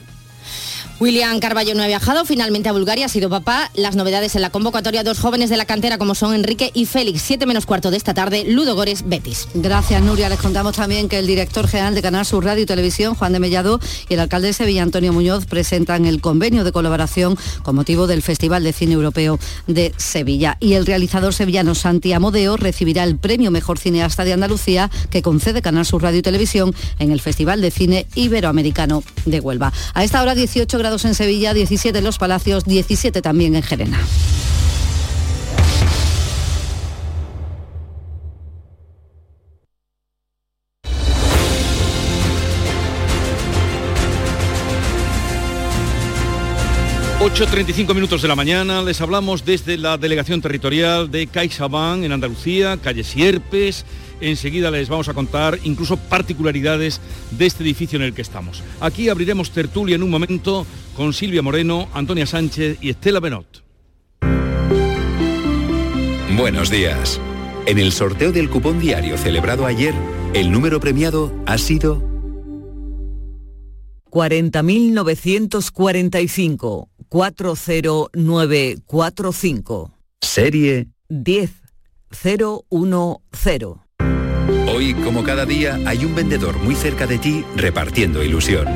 William Carballo no ha viajado, finalmente a Bulgaria, ha sido papá. Las novedades en la convocatoria, dos jóvenes de la cantera como son Enrique y Félix, Siete menos cuarto de esta tarde, Ludo Gores, Betis. Gracias, Nuria. Les contamos también que el director general de Canal Sur Radio y Televisión, Juan de Mellado, y el alcalde de Sevilla, Antonio Muñoz, presentan el convenio de colaboración con motivo del Festival de Cine Europeo de Sevilla. Y el realizador sevillano Santi Amodeo recibirá el premio Mejor Cineasta de Andalucía que concede Canal Sur Radio y Televisión en el Festival de Cine Iberoamericano de Huelva. A esta hora 18 grados en Sevilla, 17 en Los Palacios, 17 también en Gerena. ...8.35 minutos de la mañana... ...les hablamos desde la Delegación Territorial de CaixaBank en Andalucía... ...calle Sierpes... Enseguida les vamos a contar incluso particularidades de este edificio en el que estamos. Aquí abriremos tertulia en un momento con Silvia Moreno, Antonia Sánchez y Estela Benot. Buenos días. En el sorteo del cupón diario celebrado ayer, el número premiado ha sido 40.945 40945. Serie 10010. Hoy, como cada día, hay un vendedor muy cerca de ti repartiendo ilusión.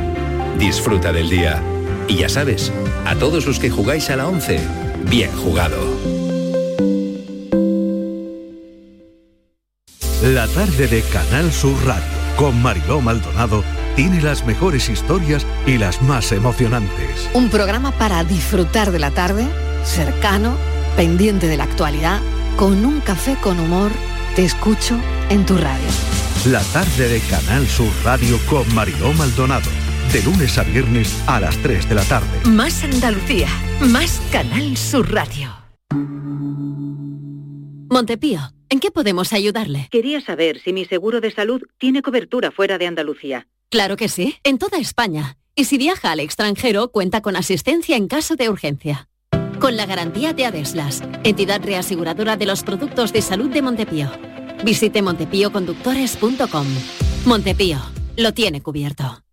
Disfruta del día. Y ya sabes, a todos los que jugáis a la 11, bien jugado. La tarde de Canal Sur Radio con Mariló Maldonado tiene las mejores historias y las más emocionantes. Un programa para disfrutar de la tarde, cercano, pendiente de la actualidad, con un café con humor te escucho en tu radio. La tarde de Canal Sur Radio con Mariló Maldonado. De lunes a viernes a las 3 de la tarde. Más Andalucía. Más Canal Sur Radio. Montepío, ¿en qué podemos ayudarle? Quería saber si mi seguro de salud tiene cobertura fuera de Andalucía. Claro que sí, en toda España. Y si viaja al extranjero, cuenta con asistencia en caso de urgencia con la garantía de Adeslas, entidad reaseguradora de los productos de salud de Montepío. Visite montepíoconductores.com. Montepío, lo tiene cubierto.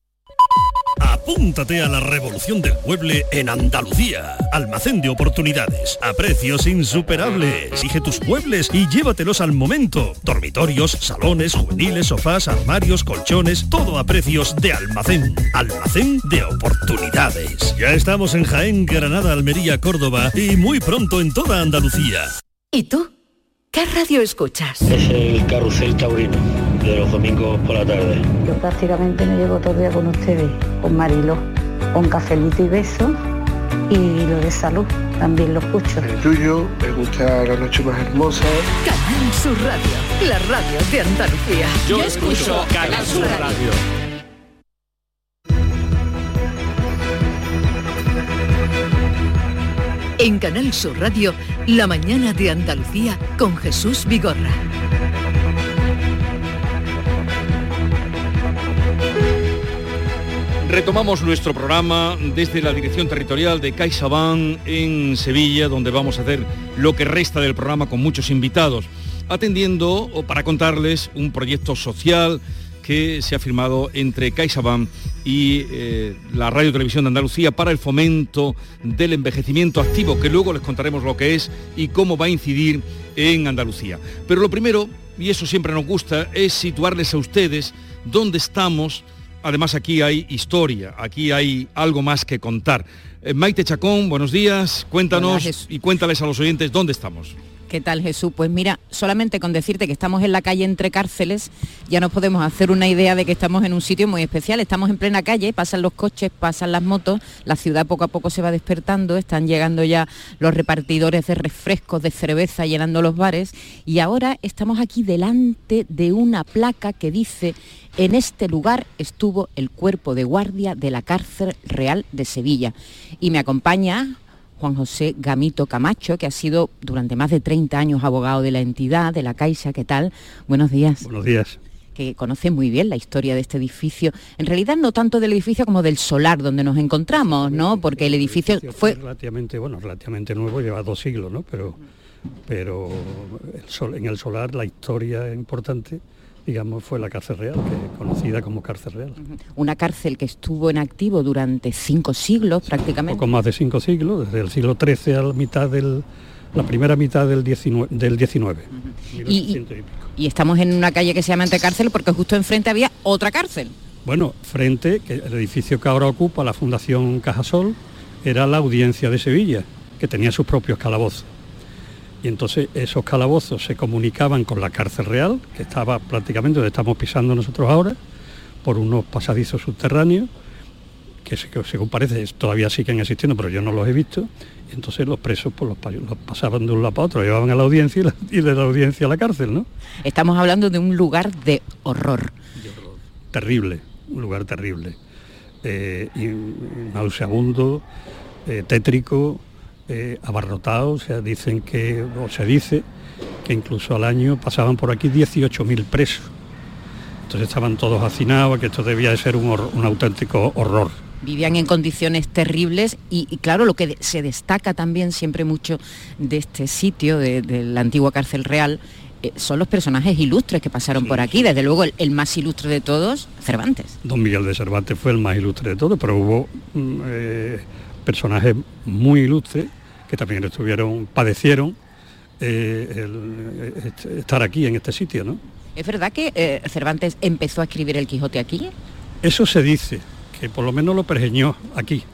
Apúntate a la revolución del mueble en Andalucía. Almacén de oportunidades, a precios insuperables. Exige tus muebles y llévatelos al momento. Dormitorios, salones, juveniles, sofás, armarios, colchones, todo a precios de almacén. Almacén de oportunidades. Ya estamos en Jaén, Granada, Almería, Córdoba y muy pronto en toda Andalucía. ¿Y tú? ¿Qué radio escuchas? Es el carrusel taurino de los domingos por la tarde. Yo prácticamente me llevo todo el día con ustedes, con Marilo, con cafelito y beso y lo de salud también lo escucho. El tuyo, me gusta la noche más hermosa. Canal Sur Radio, la radio de Andalucía. Yo, escucho Canal Sur radio. En Canal Sur Radio, La mañana de Andalucía con Jesús Vigorra. Retomamos nuestro programa desde la Dirección Territorial de CaixaBank en Sevilla, donde vamos a hacer lo que resta del programa con muchos invitados, atendiendo o para contarles un proyecto social que se ha firmado entre CaixaBank y eh, la Radio Televisión de Andalucía para el fomento del envejecimiento activo, que luego les contaremos lo que es y cómo va a incidir en Andalucía. Pero lo primero, y eso siempre nos gusta, es situarles a ustedes dónde estamos. Además aquí hay historia, aquí hay algo más que contar. Eh, Maite Chacón, buenos días, cuéntanos y cuéntales a los oyentes dónde estamos. ¿Qué tal Jesús? Pues mira, solamente con decirte que estamos en la calle entre cárceles, ya nos podemos hacer una idea de que estamos en un sitio muy especial. Estamos en plena calle, pasan los coches, pasan las motos, la ciudad poco a poco se va despertando, están llegando ya los repartidores de refrescos, de cerveza, llenando los bares y ahora estamos aquí delante de una placa que dice en este lugar estuvo el cuerpo de guardia de la cárcel real de Sevilla. Y me acompaña Juan José Gamito Camacho, que ha sido durante más de 30 años abogado de la entidad, de la Caixa. ¿Qué tal? Buenos días. Buenos días que conoce muy bien la historia de este edificio. En realidad no tanto del edificio como del solar donde nos encontramos, ¿no? Porque el edificio fue relativamente bueno, relativamente nuevo, lleva dos siglos, ¿no? Pero pero en el solar la historia importante digamos, fue la cárcel real, que conocida como cárcel real. Una cárcel que estuvo en activo durante cinco siglos prácticamente. poco más de cinco siglos, desde el siglo XIII a la mitad del, la primera mitad del 19. Del 19 y, estamos en una calle que se llama Antecárcel porque justo enfrente había otra cárcel. Bueno, frente, que el edificio que ahora ocupa la Fundación Cajasol, era la audiencia de Sevilla, que tenía sus propios calabozos y entonces esos calabozos se comunicaban con la cárcel real, que estaba prácticamente donde estamos pisando nosotros ahora, por unos pasadizos subterráneos, que según parece todavía siguen existiendo, pero yo no los he visto, y entonces los presos pues, los, pasaban de un lado para otro, llevaban a la audiencia y, de la audiencia a la cárcel, ¿no? Estamos hablando de un lugar de horror. Terrible, un lugar terrible. Eh, y, nauseabundo, eh, tétrico, eh, abarrotados, o sea, dicen que, o se dice que incluso al año pasaban por aquí 18.000 presos. Entonces estaban todos hacinados, que esto debía de ser un, auténtico horror. Vivían en condiciones terribles y, claro, lo que se destaca también siempre mucho de este sitio, de, la antigua cárcel real, eh, son los personajes ilustres que pasaron por aquí. Desde luego el, más ilustre de todos, Cervantes. Don Miguel de Cervantes fue el más ilustre de todos, pero hubo mm, eh, personajes muy ilustres que también estuvieron, padecieron eh, estar aquí en este sitio, ¿no? ¿Es verdad que eh, Cervantes empezó a escribir el Quijote aquí? Eso se dice, que por lo menos lo pergeñó aquí,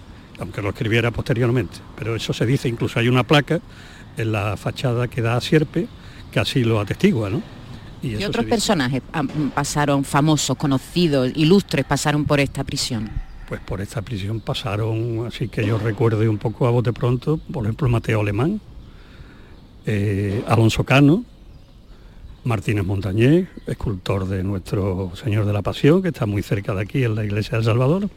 aunque lo escribiera posteriormente, pero eso se dice, incluso hay una placa en la fachada que da a Sierpe que así lo atestigua, ¿no? Y, ¿Qué otros personajes pasaron famosos, conocidos, ilustres, pasaron por esta prisión? Pues por esta prisión pasaron, así que yo recuerde un poco a bote pronto, por ejemplo Mateo Alemán, eh, Alonso Cano, Martínez Montañés, escultor de nuestro Señor de la Pasión, que está muy cerca de aquí en la iglesia de Salvador,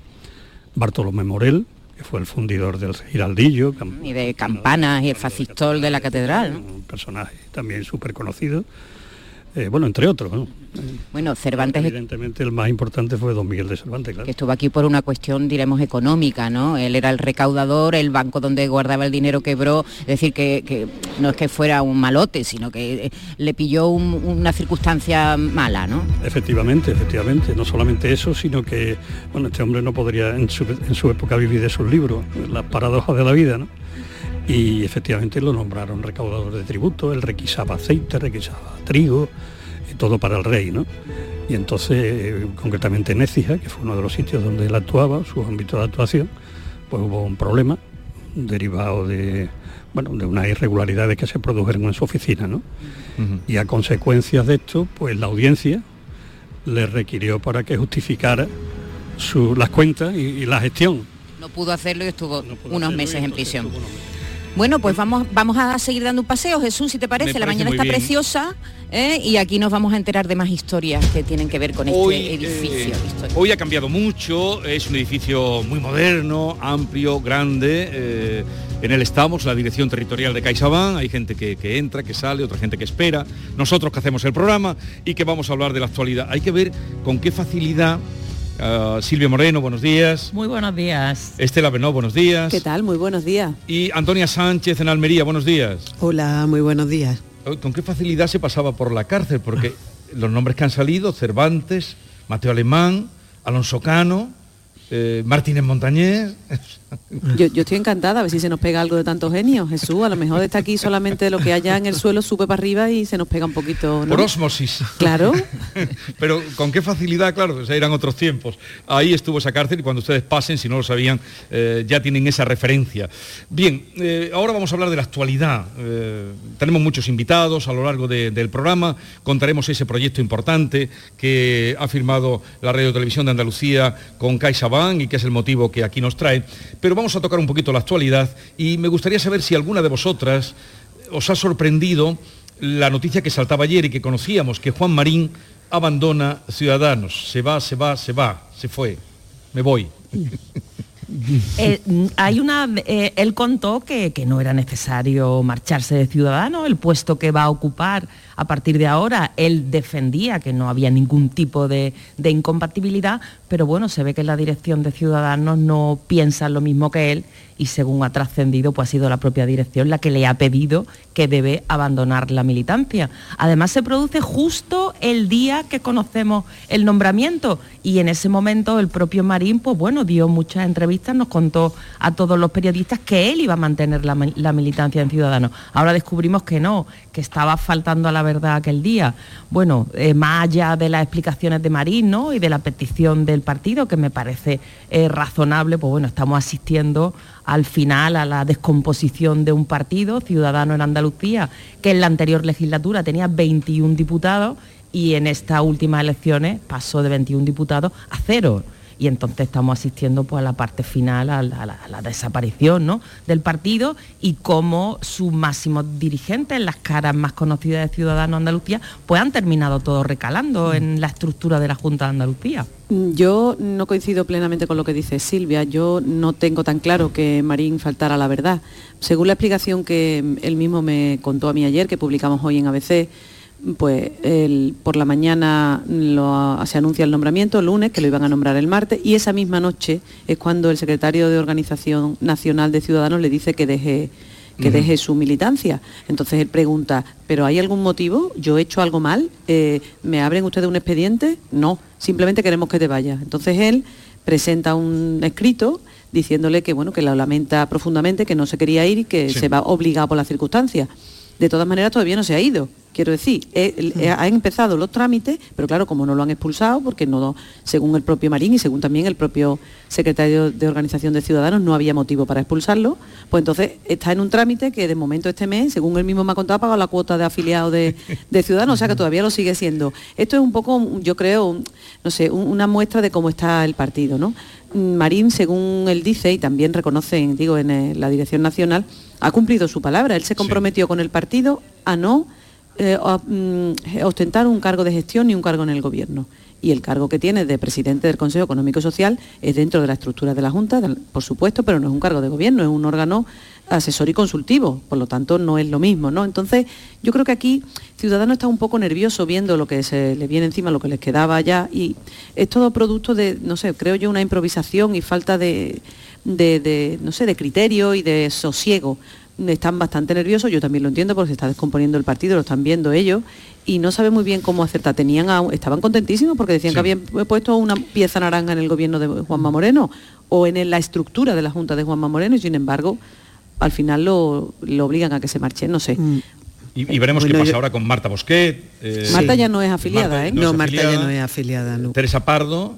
Bartolomé Morel, que fue el fundidor del Giraldillo. Y de Campanas y el facistol de la catedral. Un personaje también súper conocido. Eh, bueno, entre otros. Bueno, Cervantes... Evidentemente el más importante fue don Miguel de Cervantes, claro. Que estuvo aquí por una cuestión, diremos, económica, ¿no? Él era el recaudador, el banco donde guardaba el dinero quebró, es decir, que, no es que fuera un malote, sino que eh, le pilló una circunstancia mala, ¿no? Efectivamente, efectivamente. No solamente eso, sino que, bueno, este hombre no podría en su, en su época vivir de sus libros, las paradojas de la vida, ¿no? Y efectivamente lo nombraron recaudador de tributo, él requisaba aceite, requisaba trigo, y todo para el rey, ¿no? Y entonces, eh, concretamente en Écija, que fue uno de los sitios donde él actuaba, su ámbito de actuación, pues hubo un problema derivado de, bueno, de unas irregularidades que se produjeron en su oficina, ¿no? Y a consecuencias de esto, pues la audiencia le requirió para que justificara las cuentas y, la gestión. No pudo hacerlo y estuvo unos meses en prisión. Bueno, pues vamos, vamos a seguir dando un paseo, Jesús, si te parece. la mañana está preciosa ¿eh? y aquí nos vamos a enterar de más historias que tienen que ver con este edificio. Eh, hoy ha cambiado mucho, es un edificio muy moderno, amplio, grande. Eh, en él estamos, la dirección territorial de CaixaBank, hay gente que, que, entra, que sale, otra gente que espera, nosotros que hacemos el programa y que vamos a hablar de la actualidad. Hay que ver con qué facilidad Uh, Silvia Moreno, buenos días. Muy buenos días. Estela Benó, buenos días. ¿Qué tal? Muy buenos días. Y Antonia Sánchez en Almería, buenos días. Hola, muy buenos días. ¿Con qué facilidad se pasaba por la cárcel? Porque [LAUGHS] los nombres que han salido, Cervantes, Mateo Alemán, Alonso Cano, eh, Martínez Montañés. [LAUGHS] Yo, estoy encantada, a ver si se nos pega algo de tanto genio. Jesús, a lo mejor está aquí solamente lo que haya en el suelo sube para arriba y se nos pega un poquito. Por osmosis. Claro. [LAUGHS] Pero con qué facilidad, claro, o eran otros tiempos. Ahí estuvo esa cárcel y cuando ustedes pasen, si no lo sabían, eh, ya tienen esa referencia. Bien, eh, ahora vamos a hablar de la actualidad. tenemos muchos invitados a lo largo del programa. Contaremos ese proyecto importante que ha firmado la Radio Televisión de Andalucía con CaixaBank y que es el motivo que aquí nos trae, pero vamos a tocar un poquito la actualidad y me gustaría saber si alguna de vosotras os ha sorprendido la noticia que saltaba ayer y que conocíamos, que Juan Marín abandona Ciudadanos, se va, se va, se va, se fue, me voy. [LAUGHS] Eh, hay una, eh, él contó que, que no era necesario marcharse de Ciudadanos, el puesto que va a ocupar a partir de ahora, él defendía que no había ningún tipo de, incompatibilidad, pero bueno, se ve que la dirección de Ciudadanos no piensa lo mismo que él y según ha trascendido, pues ha sido la propia dirección la que le ha pedido que debe abandonar la militancia. Además se produce justo el día que conocemos el nombramiento y en ese momento el propio Marín, pues bueno, dio muchas entrevistas, nos contó a todos los periodistas que él iba a mantener la militancia en Ciudadanos. Ahora descubrimos que no, que estaba faltando a la verdad aquel día. Bueno, eh, más allá de las explicaciones de Marín y de la petición del partido, que me parece eh, razonable, pues bueno, estamos asistiendo al final a la descomposición de un partido, Ciudadano en Andalucía, que en la anterior legislatura tenía 21 diputados y en estas últimas elecciones pasó de 21 diputados a cero y entonces estamos asistiendo pues, a la parte final, a la, a la- a la desaparición ¿no? del partido y cómo sus máximos dirigentes, las caras más conocidas de Ciudadanos Andalucía, pues han terminado todos recalando en la estructura de la Junta de Andalucía. Yo no coincido plenamente con lo que dice Silvia. Yo no tengo tan claro que Marín faltara la verdad. Según la explicación que él mismo me contó a mí ayer, que publicamos hoy en ABC, pues por la mañana lo- se anuncia el nombramiento, el lunes, que lo iban a nombrar el martes, y esa misma noche es cuando el secretario de Organización Nacional de Ciudadanos le dice que deje que deje su militancia. Entonces él pregunta, ¿pero hay algún motivo? ¿Yo he hecho algo mal? Eh, ¿Me abren ustedes un expediente? No, simplemente queremos que te vayas. Entonces él presenta un escrito diciéndole que bueno, que lo lamenta profundamente, que no se quería ir y que Sí. se va obligado por las circunstancias. De todas maneras todavía no se ha ido. Quiero decir, eh, eh, han empezado los trámites, pero claro, como no lo han expulsado, porque no, según el propio Marín y según también el propio secretario de Organización de Ciudadanos, no había motivo para expulsarlo, pues entonces está en un trámite que de momento este mes, según él mismo me ha contado, ha pagado la cuota de afiliado de, de Ciudadanos, o sea que todavía lo sigue siendo. Esto es un poco, yo creo, no sé, un- una muestra de cómo está el partido, ¿no? Mm, Marín, según él dice, y también reconoce, digo, en eh, la Dirección Nacional, ha cumplido su palabra. Él se comprometió con el partido a no eh, a, mm, ostentar un cargo de gestión ni un cargo en el gobierno. Y el cargo que tiene de presidente del Consejo Económico y Social es dentro de la estructura de la Junta, por supuesto, pero no es un cargo de gobierno, es un órgano asesor y consultivo, por lo tanto no es lo mismo, ¿no? Entonces, yo creo que aquí Ciudadanos está un poco nervioso viendo lo que se le viene encima, lo que les quedaba ya, y es todo producto de, no sé, creo yo, una improvisación y falta de, de, de, no sé, de criterio y de sosiego. Están bastante nerviosos, yo también lo entiendo porque se está descomponiendo el partido, lo están viendo ellos y no saben muy bien cómo acertar. Tenían a- estaban contentísimos porque decían que habían puesto una pieza naranja en el gobierno de Juanma Moreno o en la estructura de la Junta de Juanma Moreno y sin embargo al final lo, lo obligan a que se marche, no sé. Y, y veremos Bueno, qué pasa yo- ahora con Marta Bosquet. eh, Marta ya no es afiliada, Marta ¿eh? no Marta ya no es afiliada, no. Teresa Pardo,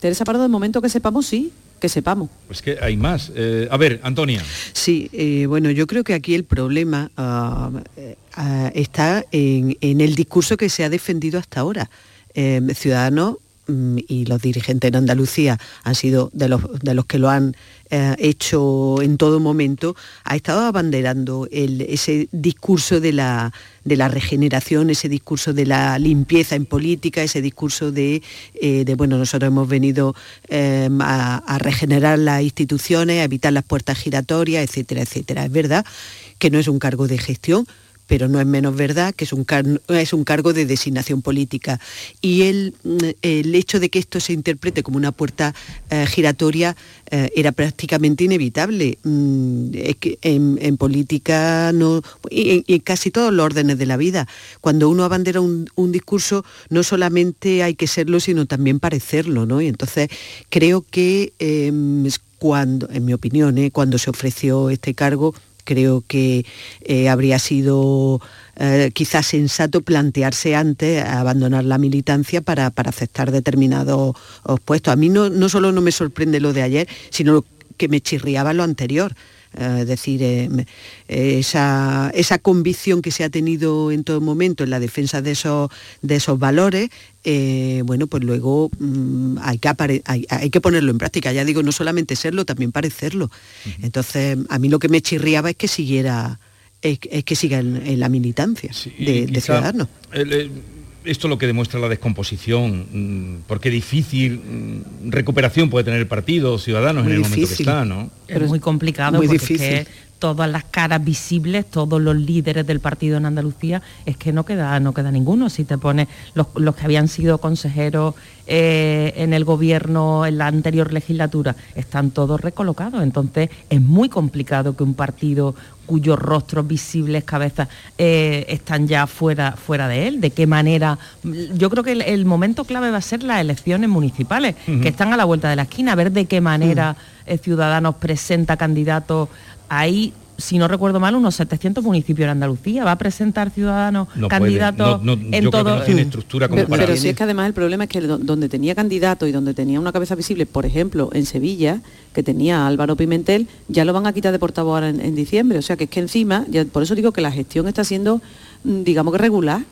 Teresa Pardo, de momento que sepamos, sí, que sepamos. pues que hay más. Eh, a ver, Antonia. Sí, eh, bueno, yo creo que aquí el problema ah, ah, está en, en el discurso que se ha defendido hasta ahora. Eh, Ciudadanos y los dirigentes en Andalucía han sido de los, de los que lo han eh, hecho en todo momento, ha estado abanderando ese discurso de la, de la regeneración, ese discurso de la limpieza en política, ese discurso de, eh, bueno, nosotros hemos venido a, a regenerar las instituciones, a evitar las puertas giratorias, etcétera, etcétera. Es verdad que no es un cargo de gestión, pero no es menos verdad que es un, es un cargo de designación política. Y el, mm, el hecho de que esto se interprete como una puerta eh, giratoria eh, era prácticamente inevitable. Mm, en, política no, y en, casi todos los órdenes de la vida, cuando uno abandera un, discurso, no solamente hay que serlo, sino también parecerlo. ¿no? Y entonces creo que es cuando, en mi opinión, eh, cuando se ofreció este cargo, creo que eh, habría sido eh, quizás sensato plantearse antes abandonar la militancia para, para aceptar determinados os puestos. A mí no, no solo no me sorprende lo de ayer, sino que me chirriaba lo anterior. Es decir, eh, me- eh, esa, esa convicción que se ha tenido en todo momento en la defensa de esos, de esos valores, eh, bueno, pues luego mm, hay, que hay, hay que ponerlo en práctica. Ya digo, no solamente serlo, también parecerlo. Entonces, a mí lo que me chirriaba es que siguiera, es, es que siga en, en la militancia de, Ciudadanos. el, esto lo que demuestra la descomposición, mm, porque difícil mm, recuperación puede tener el partido, ciudadanos en el momento que está, ¿no? es muy complicado muy porque difícil. es que todas las caras visibles, todos los líderes del partido en Andalucía, es que no queda, no queda ninguno. Si te pones los, los que habían sido consejeros eh, en el gobierno en la anterior legislatura, están todos recolocados. Entonces es muy complicado que un partido cuyos rostros visibles, cabezas, eh, están ya fuera, fuera de él. ¿De qué manera? Yo creo que el, el momento clave va a ser las elecciones municipales, que están a la vuelta de la esquina, a ver de qué manera eh, Ciudadanos presenta candidatos. Hay, si no recuerdo mal, unos 700 municipios en Andalucía. ¿Va a presentar Ciudadanos No candidatos no- no, en yo creo que todo? no tiene estructura como Pero, para... pero si es que además el problema es que do- donde tenía candidato y donde tenía una cabeza visible, por ejemplo, en Sevilla, que tenía a Álvaro Pimentel, ya lo van a quitar de portavoz ahora en, en diciembre. O sea que es que encima, ya- por eso digo que la gestión está siendo, mm, digamos que regular,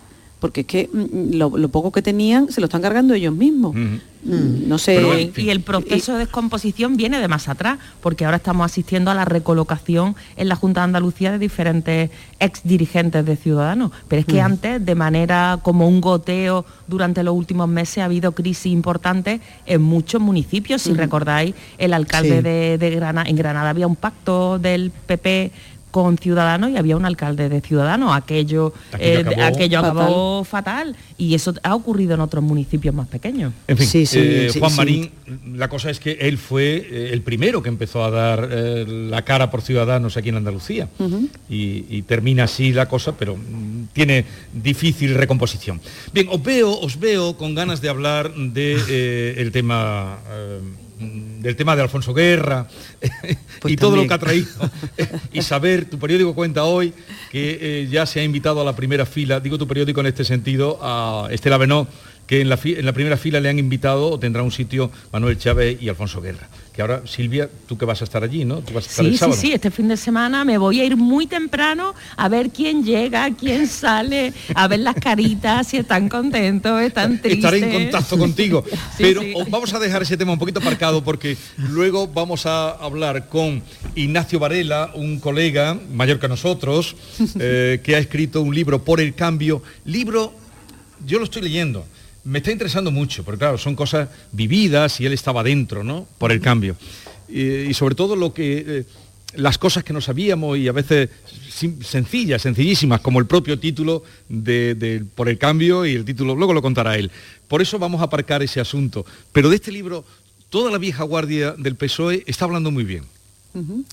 porque es que mm, lo, lo poco que tenían se lo están cargando ellos mismos. Mm, No sé. y el proceso de descomposición viene de más atrás, porque ahora estamos asistiendo a la recolocación en la Junta de Andalucía de diferentes ex dirigentes de Ciudadanos. Pero es que Mm. antes, de manera como un goteo durante los últimos meses, ha habido crisis importantes en muchos municipios. Si recordáis, el alcalde Sí. de, de Granada, en Granada había un pacto del PP con Ciudadanos y había un alcalde de Ciudadanos. Aquello, Aquello eh, de- acabó aquello fatal. acabó fatal. Y eso ha ocurrido en otros municipios más pequeños. En fin, eh, Juan Marín, la cosa es que él fue eh, el primero que empezó a dar eh, la cara por ciudadanos aquí en Andalucía. Y, y termina así la cosa, pero mm, tiene difícil recomposición. Bien, os veo, os veo con ganas de hablar de eh, el tema del tema de Alfonso Guerra [LAUGHS] y todo lo que ha traído. [LAUGHS] y saber, tu periódico cuenta hoy que eh, ya se ha invitado a la primera fila, digo tu periódico en este sentido, a Estela Benó, que en la, en la primera fila le han invitado o tendrá un sitio Manuel Chávez y Alfonso Guerra. Que ahora, Silvia, tú que vas a estar allí, ¿no? Tú vas a estar Sí, el sí, sábado. sí, este fin de semana me voy a ir muy temprano a ver quién llega, quién sale, a ver las caritas, si están contentos, están tristes. Estaré en contacto contigo. Sí, pero sí. vamos a dejar ese tema un poquito aparcado porque luego vamos a hablar con Ignacio Varela, un colega mayor que nosotros, [LAUGHS] eh, que ha escrito un libro por el cambio. Libro, yo lo estoy leyendo. Me está interesando mucho, porque claro, son cosas vividas y él estaba dentro, ¿no? Por el cambio. Y, sobre todo lo que eh, las cosas que no sabíamos y a veces sencillas, sencillísimas, como el propio título de, de Por el cambio y el título, luego lo contará él. Por eso vamos a aparcar ese asunto. Pero de este libro, toda la vieja guardia del PSOE está hablando muy bien.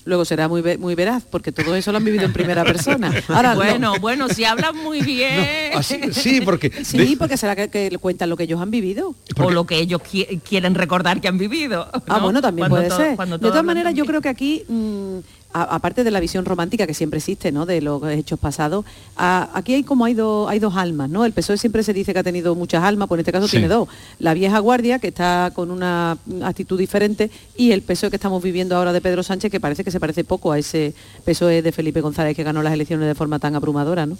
Luego será muy, ve- muy veraz, porque todo eso lo han vivido en primera [LAUGHS] persona. Ahora, bueno, no. bueno, si hablan muy bien. Así, sí, porque... [LAUGHS] Sí, de- porque será que, que cuentan lo que ellos han vivido. O lo que ellos qui- quieren recordar que han vivido. Ah, ¿no? bueno, también Cuando puede ser. De todas maneras, yo creo que aquí, mm, aparte de la visión romántica que siempre existe, ¿no? De los hechos pasados, a- aquí hay como hay, dos hay dos almas, ¿no? El PSOE siempre se dice que ha tenido muchas almas, pues en este caso Sí. tiene dos. La vieja guardia, que está con una actitud diferente, y el PSOE que estamos viviendo ahora de Pedro Sánchez, que parece que se parece poco a ese PSOE de Felipe González que ganó las elecciones de forma tan abrumadora, ¿no?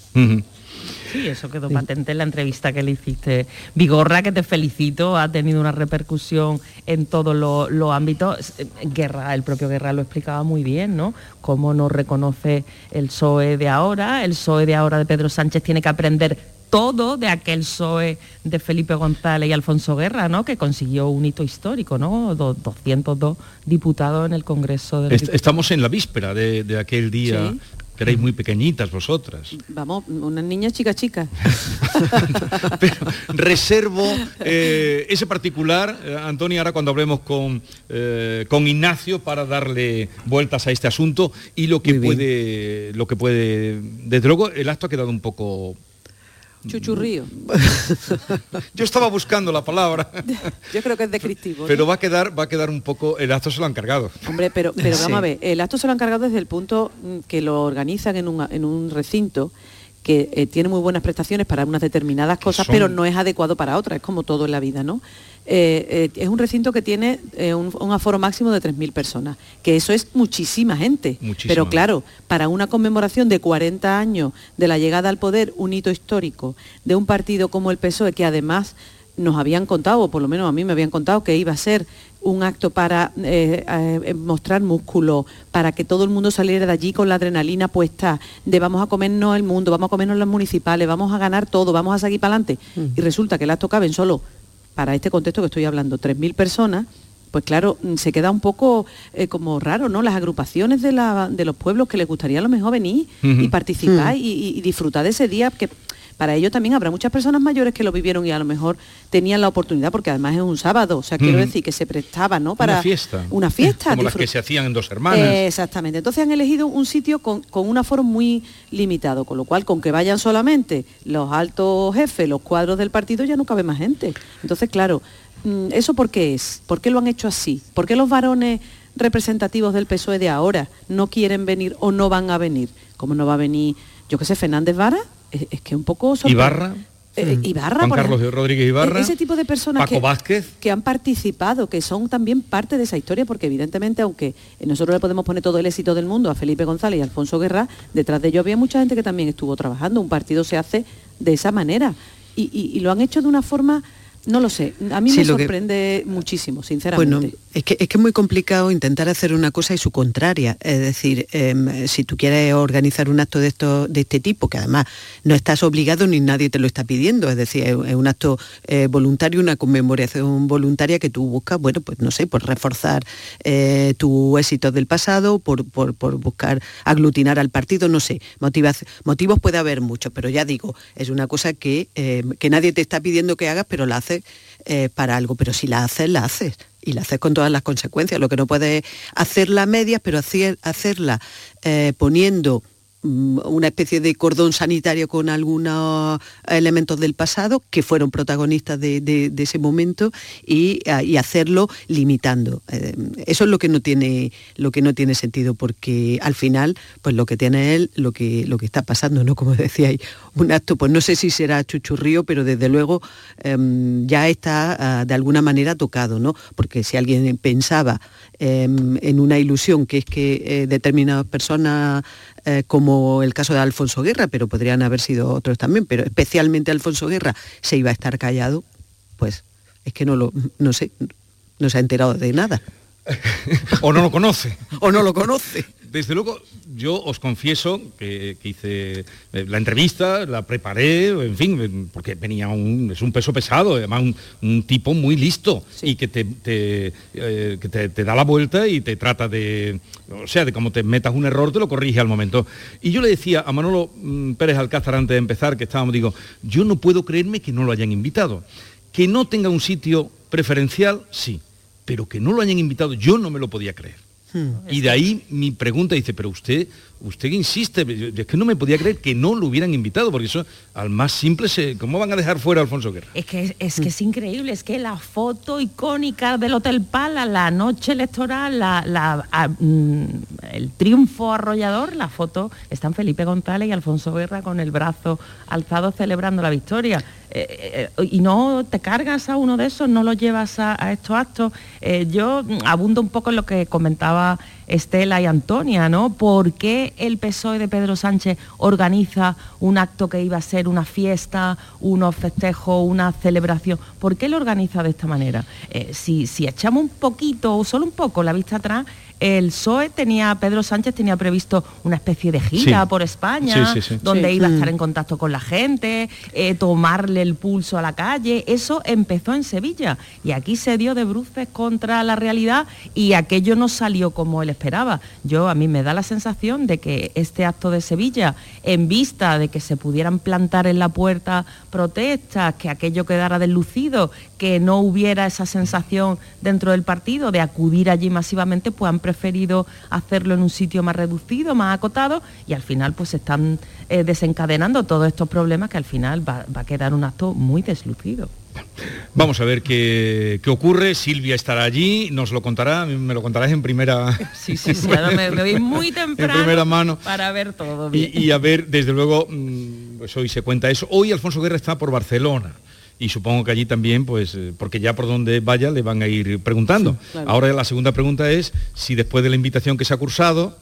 Sí, eso quedó patente en la entrevista que le hiciste. Vigorra, que te felicito, ha tenido una repercusión en todos los los ámbitos. Eh, Guerra, el propio Guerra lo explicaba muy bien, ¿no? Cómo no reconoce el PSOE de ahora, el PSOE de ahora de Pedro Sánchez tiene que aprender todo de aquel PSOE de Felipe González y Alfonso Guerra, ¿no? Que consiguió un hito histórico, ¿no? Do- 202 diputados en el Congreso Est- estamos en la víspera de, de aquel día, Sí. Que erais muy pequeñitas vosotras. Vamos, unas niñas chicas chicas. [LAUGHS] reservo eh, ese particular, eh, Antonio, ahora cuando hablemos con, eh, con Ignacio para darle vueltas a este asunto y lo que puede, lo que puede, desde luego el acto ha quedado un poco. Chuchurrío. [LAUGHS] Yo estaba buscando la palabra, [LAUGHS] Yo creo que es descriptivo. ¿no? pero va a quedar, va a quedar un poco, el acto se lo han cargado. Hombre, pero, pero [LAUGHS] vamos a ver, el acto se lo han cargado desde el punto mm, que lo organizan en un, en un recinto que eh, tiene muy buenas prestaciones para unas determinadas cosas, son- pero no es adecuado para otras, es como todo en la vida, ¿no? Eh, eh, es un recinto que tiene un, un aforo máximo de 3.000 personas, que eso es muchísima gente. Muchísima. Pero claro, para una conmemoración de 40 años de la llegada al poder, un hito histórico de un partido como el PSOE, que además nos habían contado, o por lo menos a mí me habían contado, que iba a ser un acto para eh, eh, mostrar músculo, para que todo el mundo saliera de allí con la adrenalina puesta, de vamos a comernos el mundo, vamos a comernos las municipales, vamos a ganar todo, vamos a seguir para adelante. Y resulta que el acto caben solo, para este contexto que estoy hablando, 3.000 personas, pues claro, mm, se queda un poco eh, como raro, ¿no? Las agrupaciones de, la- de los pueblos que les gustaría a lo mejor venir y participar Mm. y- y disfrutar de ese día, que para ello también habrá muchas personas mayores que lo vivieron y a lo mejor tenían la oportunidad, porque además es un sábado, o sea, quiero decir que se prestaba, ¿no? Para una fiesta. Una fiesta. Como las que se hacían en dos hermanas. Eh, exactamente. Entonces han elegido un sitio con, con un aforo muy limitado, con lo cual con que vayan solamente los altos jefes, los cuadros del partido, ya no cabe más gente. Entonces, claro, mm, ¿eso por qué es? ¿Por qué lo han hecho así? ¿Por qué los varones representativos del PSOE de ahora no quieren venir o no van a venir? ¿Cómo no va a venir, yo qué sé, Fernández Vara? Es, es que un poco... sorpre- Ibarra. Eh, Ibarra, Juan por Carlos ejemplo. Rodríguez Ibarra. E- Ese tipo de personas Paco que, Vázquez. que han participado, que son también parte de esa historia, porque evidentemente, aunque nosotros le podemos poner todo el éxito del mundo a Felipe González y a Alfonso Guerra, detrás de ellos había mucha gente que también estuvo trabajando. Un partido se hace de esa manera. Y, y- y lo han hecho de una forma, no lo sé, a mí Sí, me que- sorprende muchísimo, sinceramente. Bueno, es que, es que es muy complicado intentar hacer una cosa y su contraria. Es decir, em, si tú quieres organizar un acto de, esto, de este tipo, que además no estás obligado ni nadie te lo está pidiendo, es decir, es, un acto eh, voluntario, una conmemoración voluntaria que tú buscas, bueno, pues no sé, por reforzar eh, tu éxito del pasado, por, por- por buscar aglutinar al partido, no sé, motivos puede haber muchos, pero ya digo, es una cosa que, em, que nadie te está pidiendo que hagas, pero la haces eh, para algo, pero si la haces, la haces. Y la haces con todas las consecuencias. Lo que no puedes es hacerla a medias, pero hacer- hacerla poniendo una especie de cordón sanitario con algunos elementos del pasado que fueron protagonistas de ese momento y, ah, y hacerlo limitando. Eh, eso es lo que no tiene lo que no tiene sentido porque al final pues lo que tiene él lo que lo que está pasando no como [LAUGHS] decíais un acto pues no sé si será chuchurrío pero desde luego em, ya está ah, de alguna manera tocado no porque si alguien pensaba em, en una ilusión que es que eh, determinadas personas eh, como el caso de Alfonso Guerra pero podrían haber sido otros también pero especialmente Alfonso Guerra se iba a estar callado pues es que no lo no sé no se ha enterado de nada [LAUGHS] o no lo conoce. o no lo conoce. Desde luego, yo os confieso que, que hice eh, la entrevista, la preparé, en fin, eh, porque venía un, es un peso pesado, además un, un tipo muy listo y que, te, te, eh, que te, te da la vuelta y te trata de, o sea, de cómo te metas un error, te lo corrige al momento. Y yo le decía a Manolo mm, Pérez Alcázar antes de empezar, que estábamos, digo, yo no puedo creerme que no lo hayan invitado. Que no tenga un sitio preferencial, sí, pero que no lo hayan invitado, yo no me lo podía creer. Y de ahí mi pregunta dice, pero usted, usted insiste, es que no me podía creer que no lo hubieran invitado, porque eso al más simple, se, ¿cómo van a dejar fuera a Alfonso Guerra? Es que, es que es increíble, es que la foto icónica del Hotel Pala, la noche electoral, la, la- a- mm, el triunfo arrollador, la foto, están Felipe González y Alfonso Guerra con el brazo alzado celebrando la victoria. Eh, eh, y no te cargas a uno de esos, no lo llevas a, a estos actos. Eh, yo mm, abundo un poco en lo que comentaba Estela y Antonia, ¿no? ¿Por qué el PSOE de Pedro Sánchez organiza un acto que iba a ser una fiesta, unos festejos, una celebración? ¿Por qué lo organiza de esta manera? Eh, si, si echamos un poquito, o solo un poco, la vista atrás, el PSOE tenía, Pedro Sánchez tenía previsto una especie de gira Sí. por España, Sí, sí, sí. donde Sí. iba a Mm. estar en contacto con la gente, eh, tomarle el pulso a la calle. Eso empezó en Sevilla y aquí se dio de bruces contra la realidad y aquello no salió como él esperaba. Yo a mí me da la sensación de que este acto de Sevilla, en vista de que se pudieran plantar en la puerta protestas, que aquello quedara deslucido, que no hubiera esa sensación dentro del partido de acudir allí masivamente, pues han preferido hacerlo en un sitio más reducido, más acotado, y al final pues están eh, desencadenando todos estos problemas que al final va, va a quedar un acto muy deslucido. Vamos a ver qué, qué ocurre, Silvia estará allí, nos lo contará, me lo contarás en primera, [LAUGHS] Sí, sí, sí, ahora me, me voy muy [LAUGHS] en temprano primera mano. para ver todo Y, bien. y a ver, desde luego, mm, pues hoy se cuenta eso. Hoy Alfonso Guerra está por Barcelona. Y supongo que allí también, pues, eh, porque ya por donde vaya le van a ir preguntando. claro. Ahora la segunda pregunta es si después de la invitación que se ha cursado,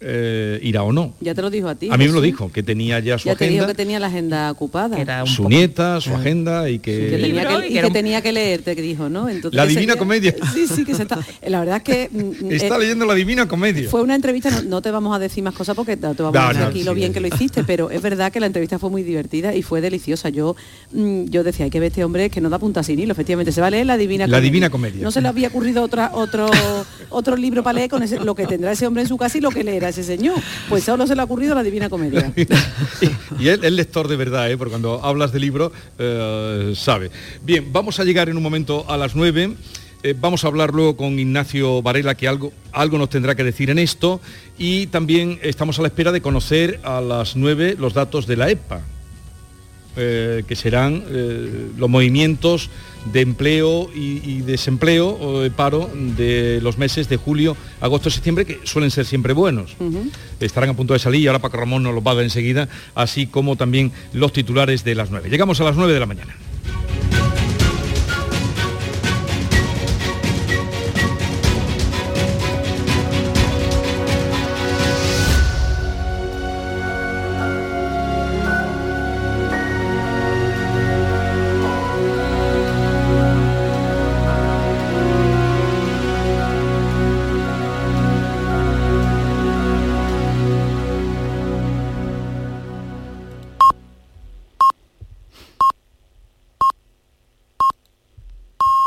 eh, irá o no. Ya te lo dijo a ti. A mí me lo dijo, que tenía ya su Ya te dijo agenda, que tenía la agenda ocupada. su nieta, su agenda y que... que tenía libro que, y que era que tenía que leer, te dijo, ¿no? Entonces, La Divina Comedia. [LAUGHS] Sí, sí, que se está... La verdad es que... mm, Está eh, leyendo la Divina Comedia. Fue una entrevista, no, no te vamos a decir más cosas porque no te vamos No, a decir no, aquí sí, lo bien sí. que lo hiciste, pero [LAUGHS] es verdad que la entrevista fue muy divertida y fue deliciosa. Yo mm, yo decía, hay que ver este hombre que no da punta sin hilo, efectivamente, se va a leer la Divina La Comedia. Divina Comedia. No se le había ocurrido otra, otro, otro libro para leer con ese- lo que tendrá ese hombre en su casa y lo que leerá ese señor. Pues solo se le ha ocurrido la Divina Comedia. [LAUGHS] Y él es lector de verdad, ¿eh? porque cuando hablas de libro, eh, sabe. Bien, vamos a llegar en un momento a las 9. Eh, vamos a hablar luego con Ignacio Varela, que algo, algo nos tendrá que decir en esto. Y también estamos a la espera de conocer a las 9 los datos de la EPA, eh, que serán eh, los movimientos de empleo y, y desempleo o de paro de los meses de julio, agosto, septiembre, que suelen ser siempre buenos estarán a punto de salir y ahora Paco Ramón nos los va a dar enseguida, así como también los titulares de las 9. Llegamos a las 9 de la mañana.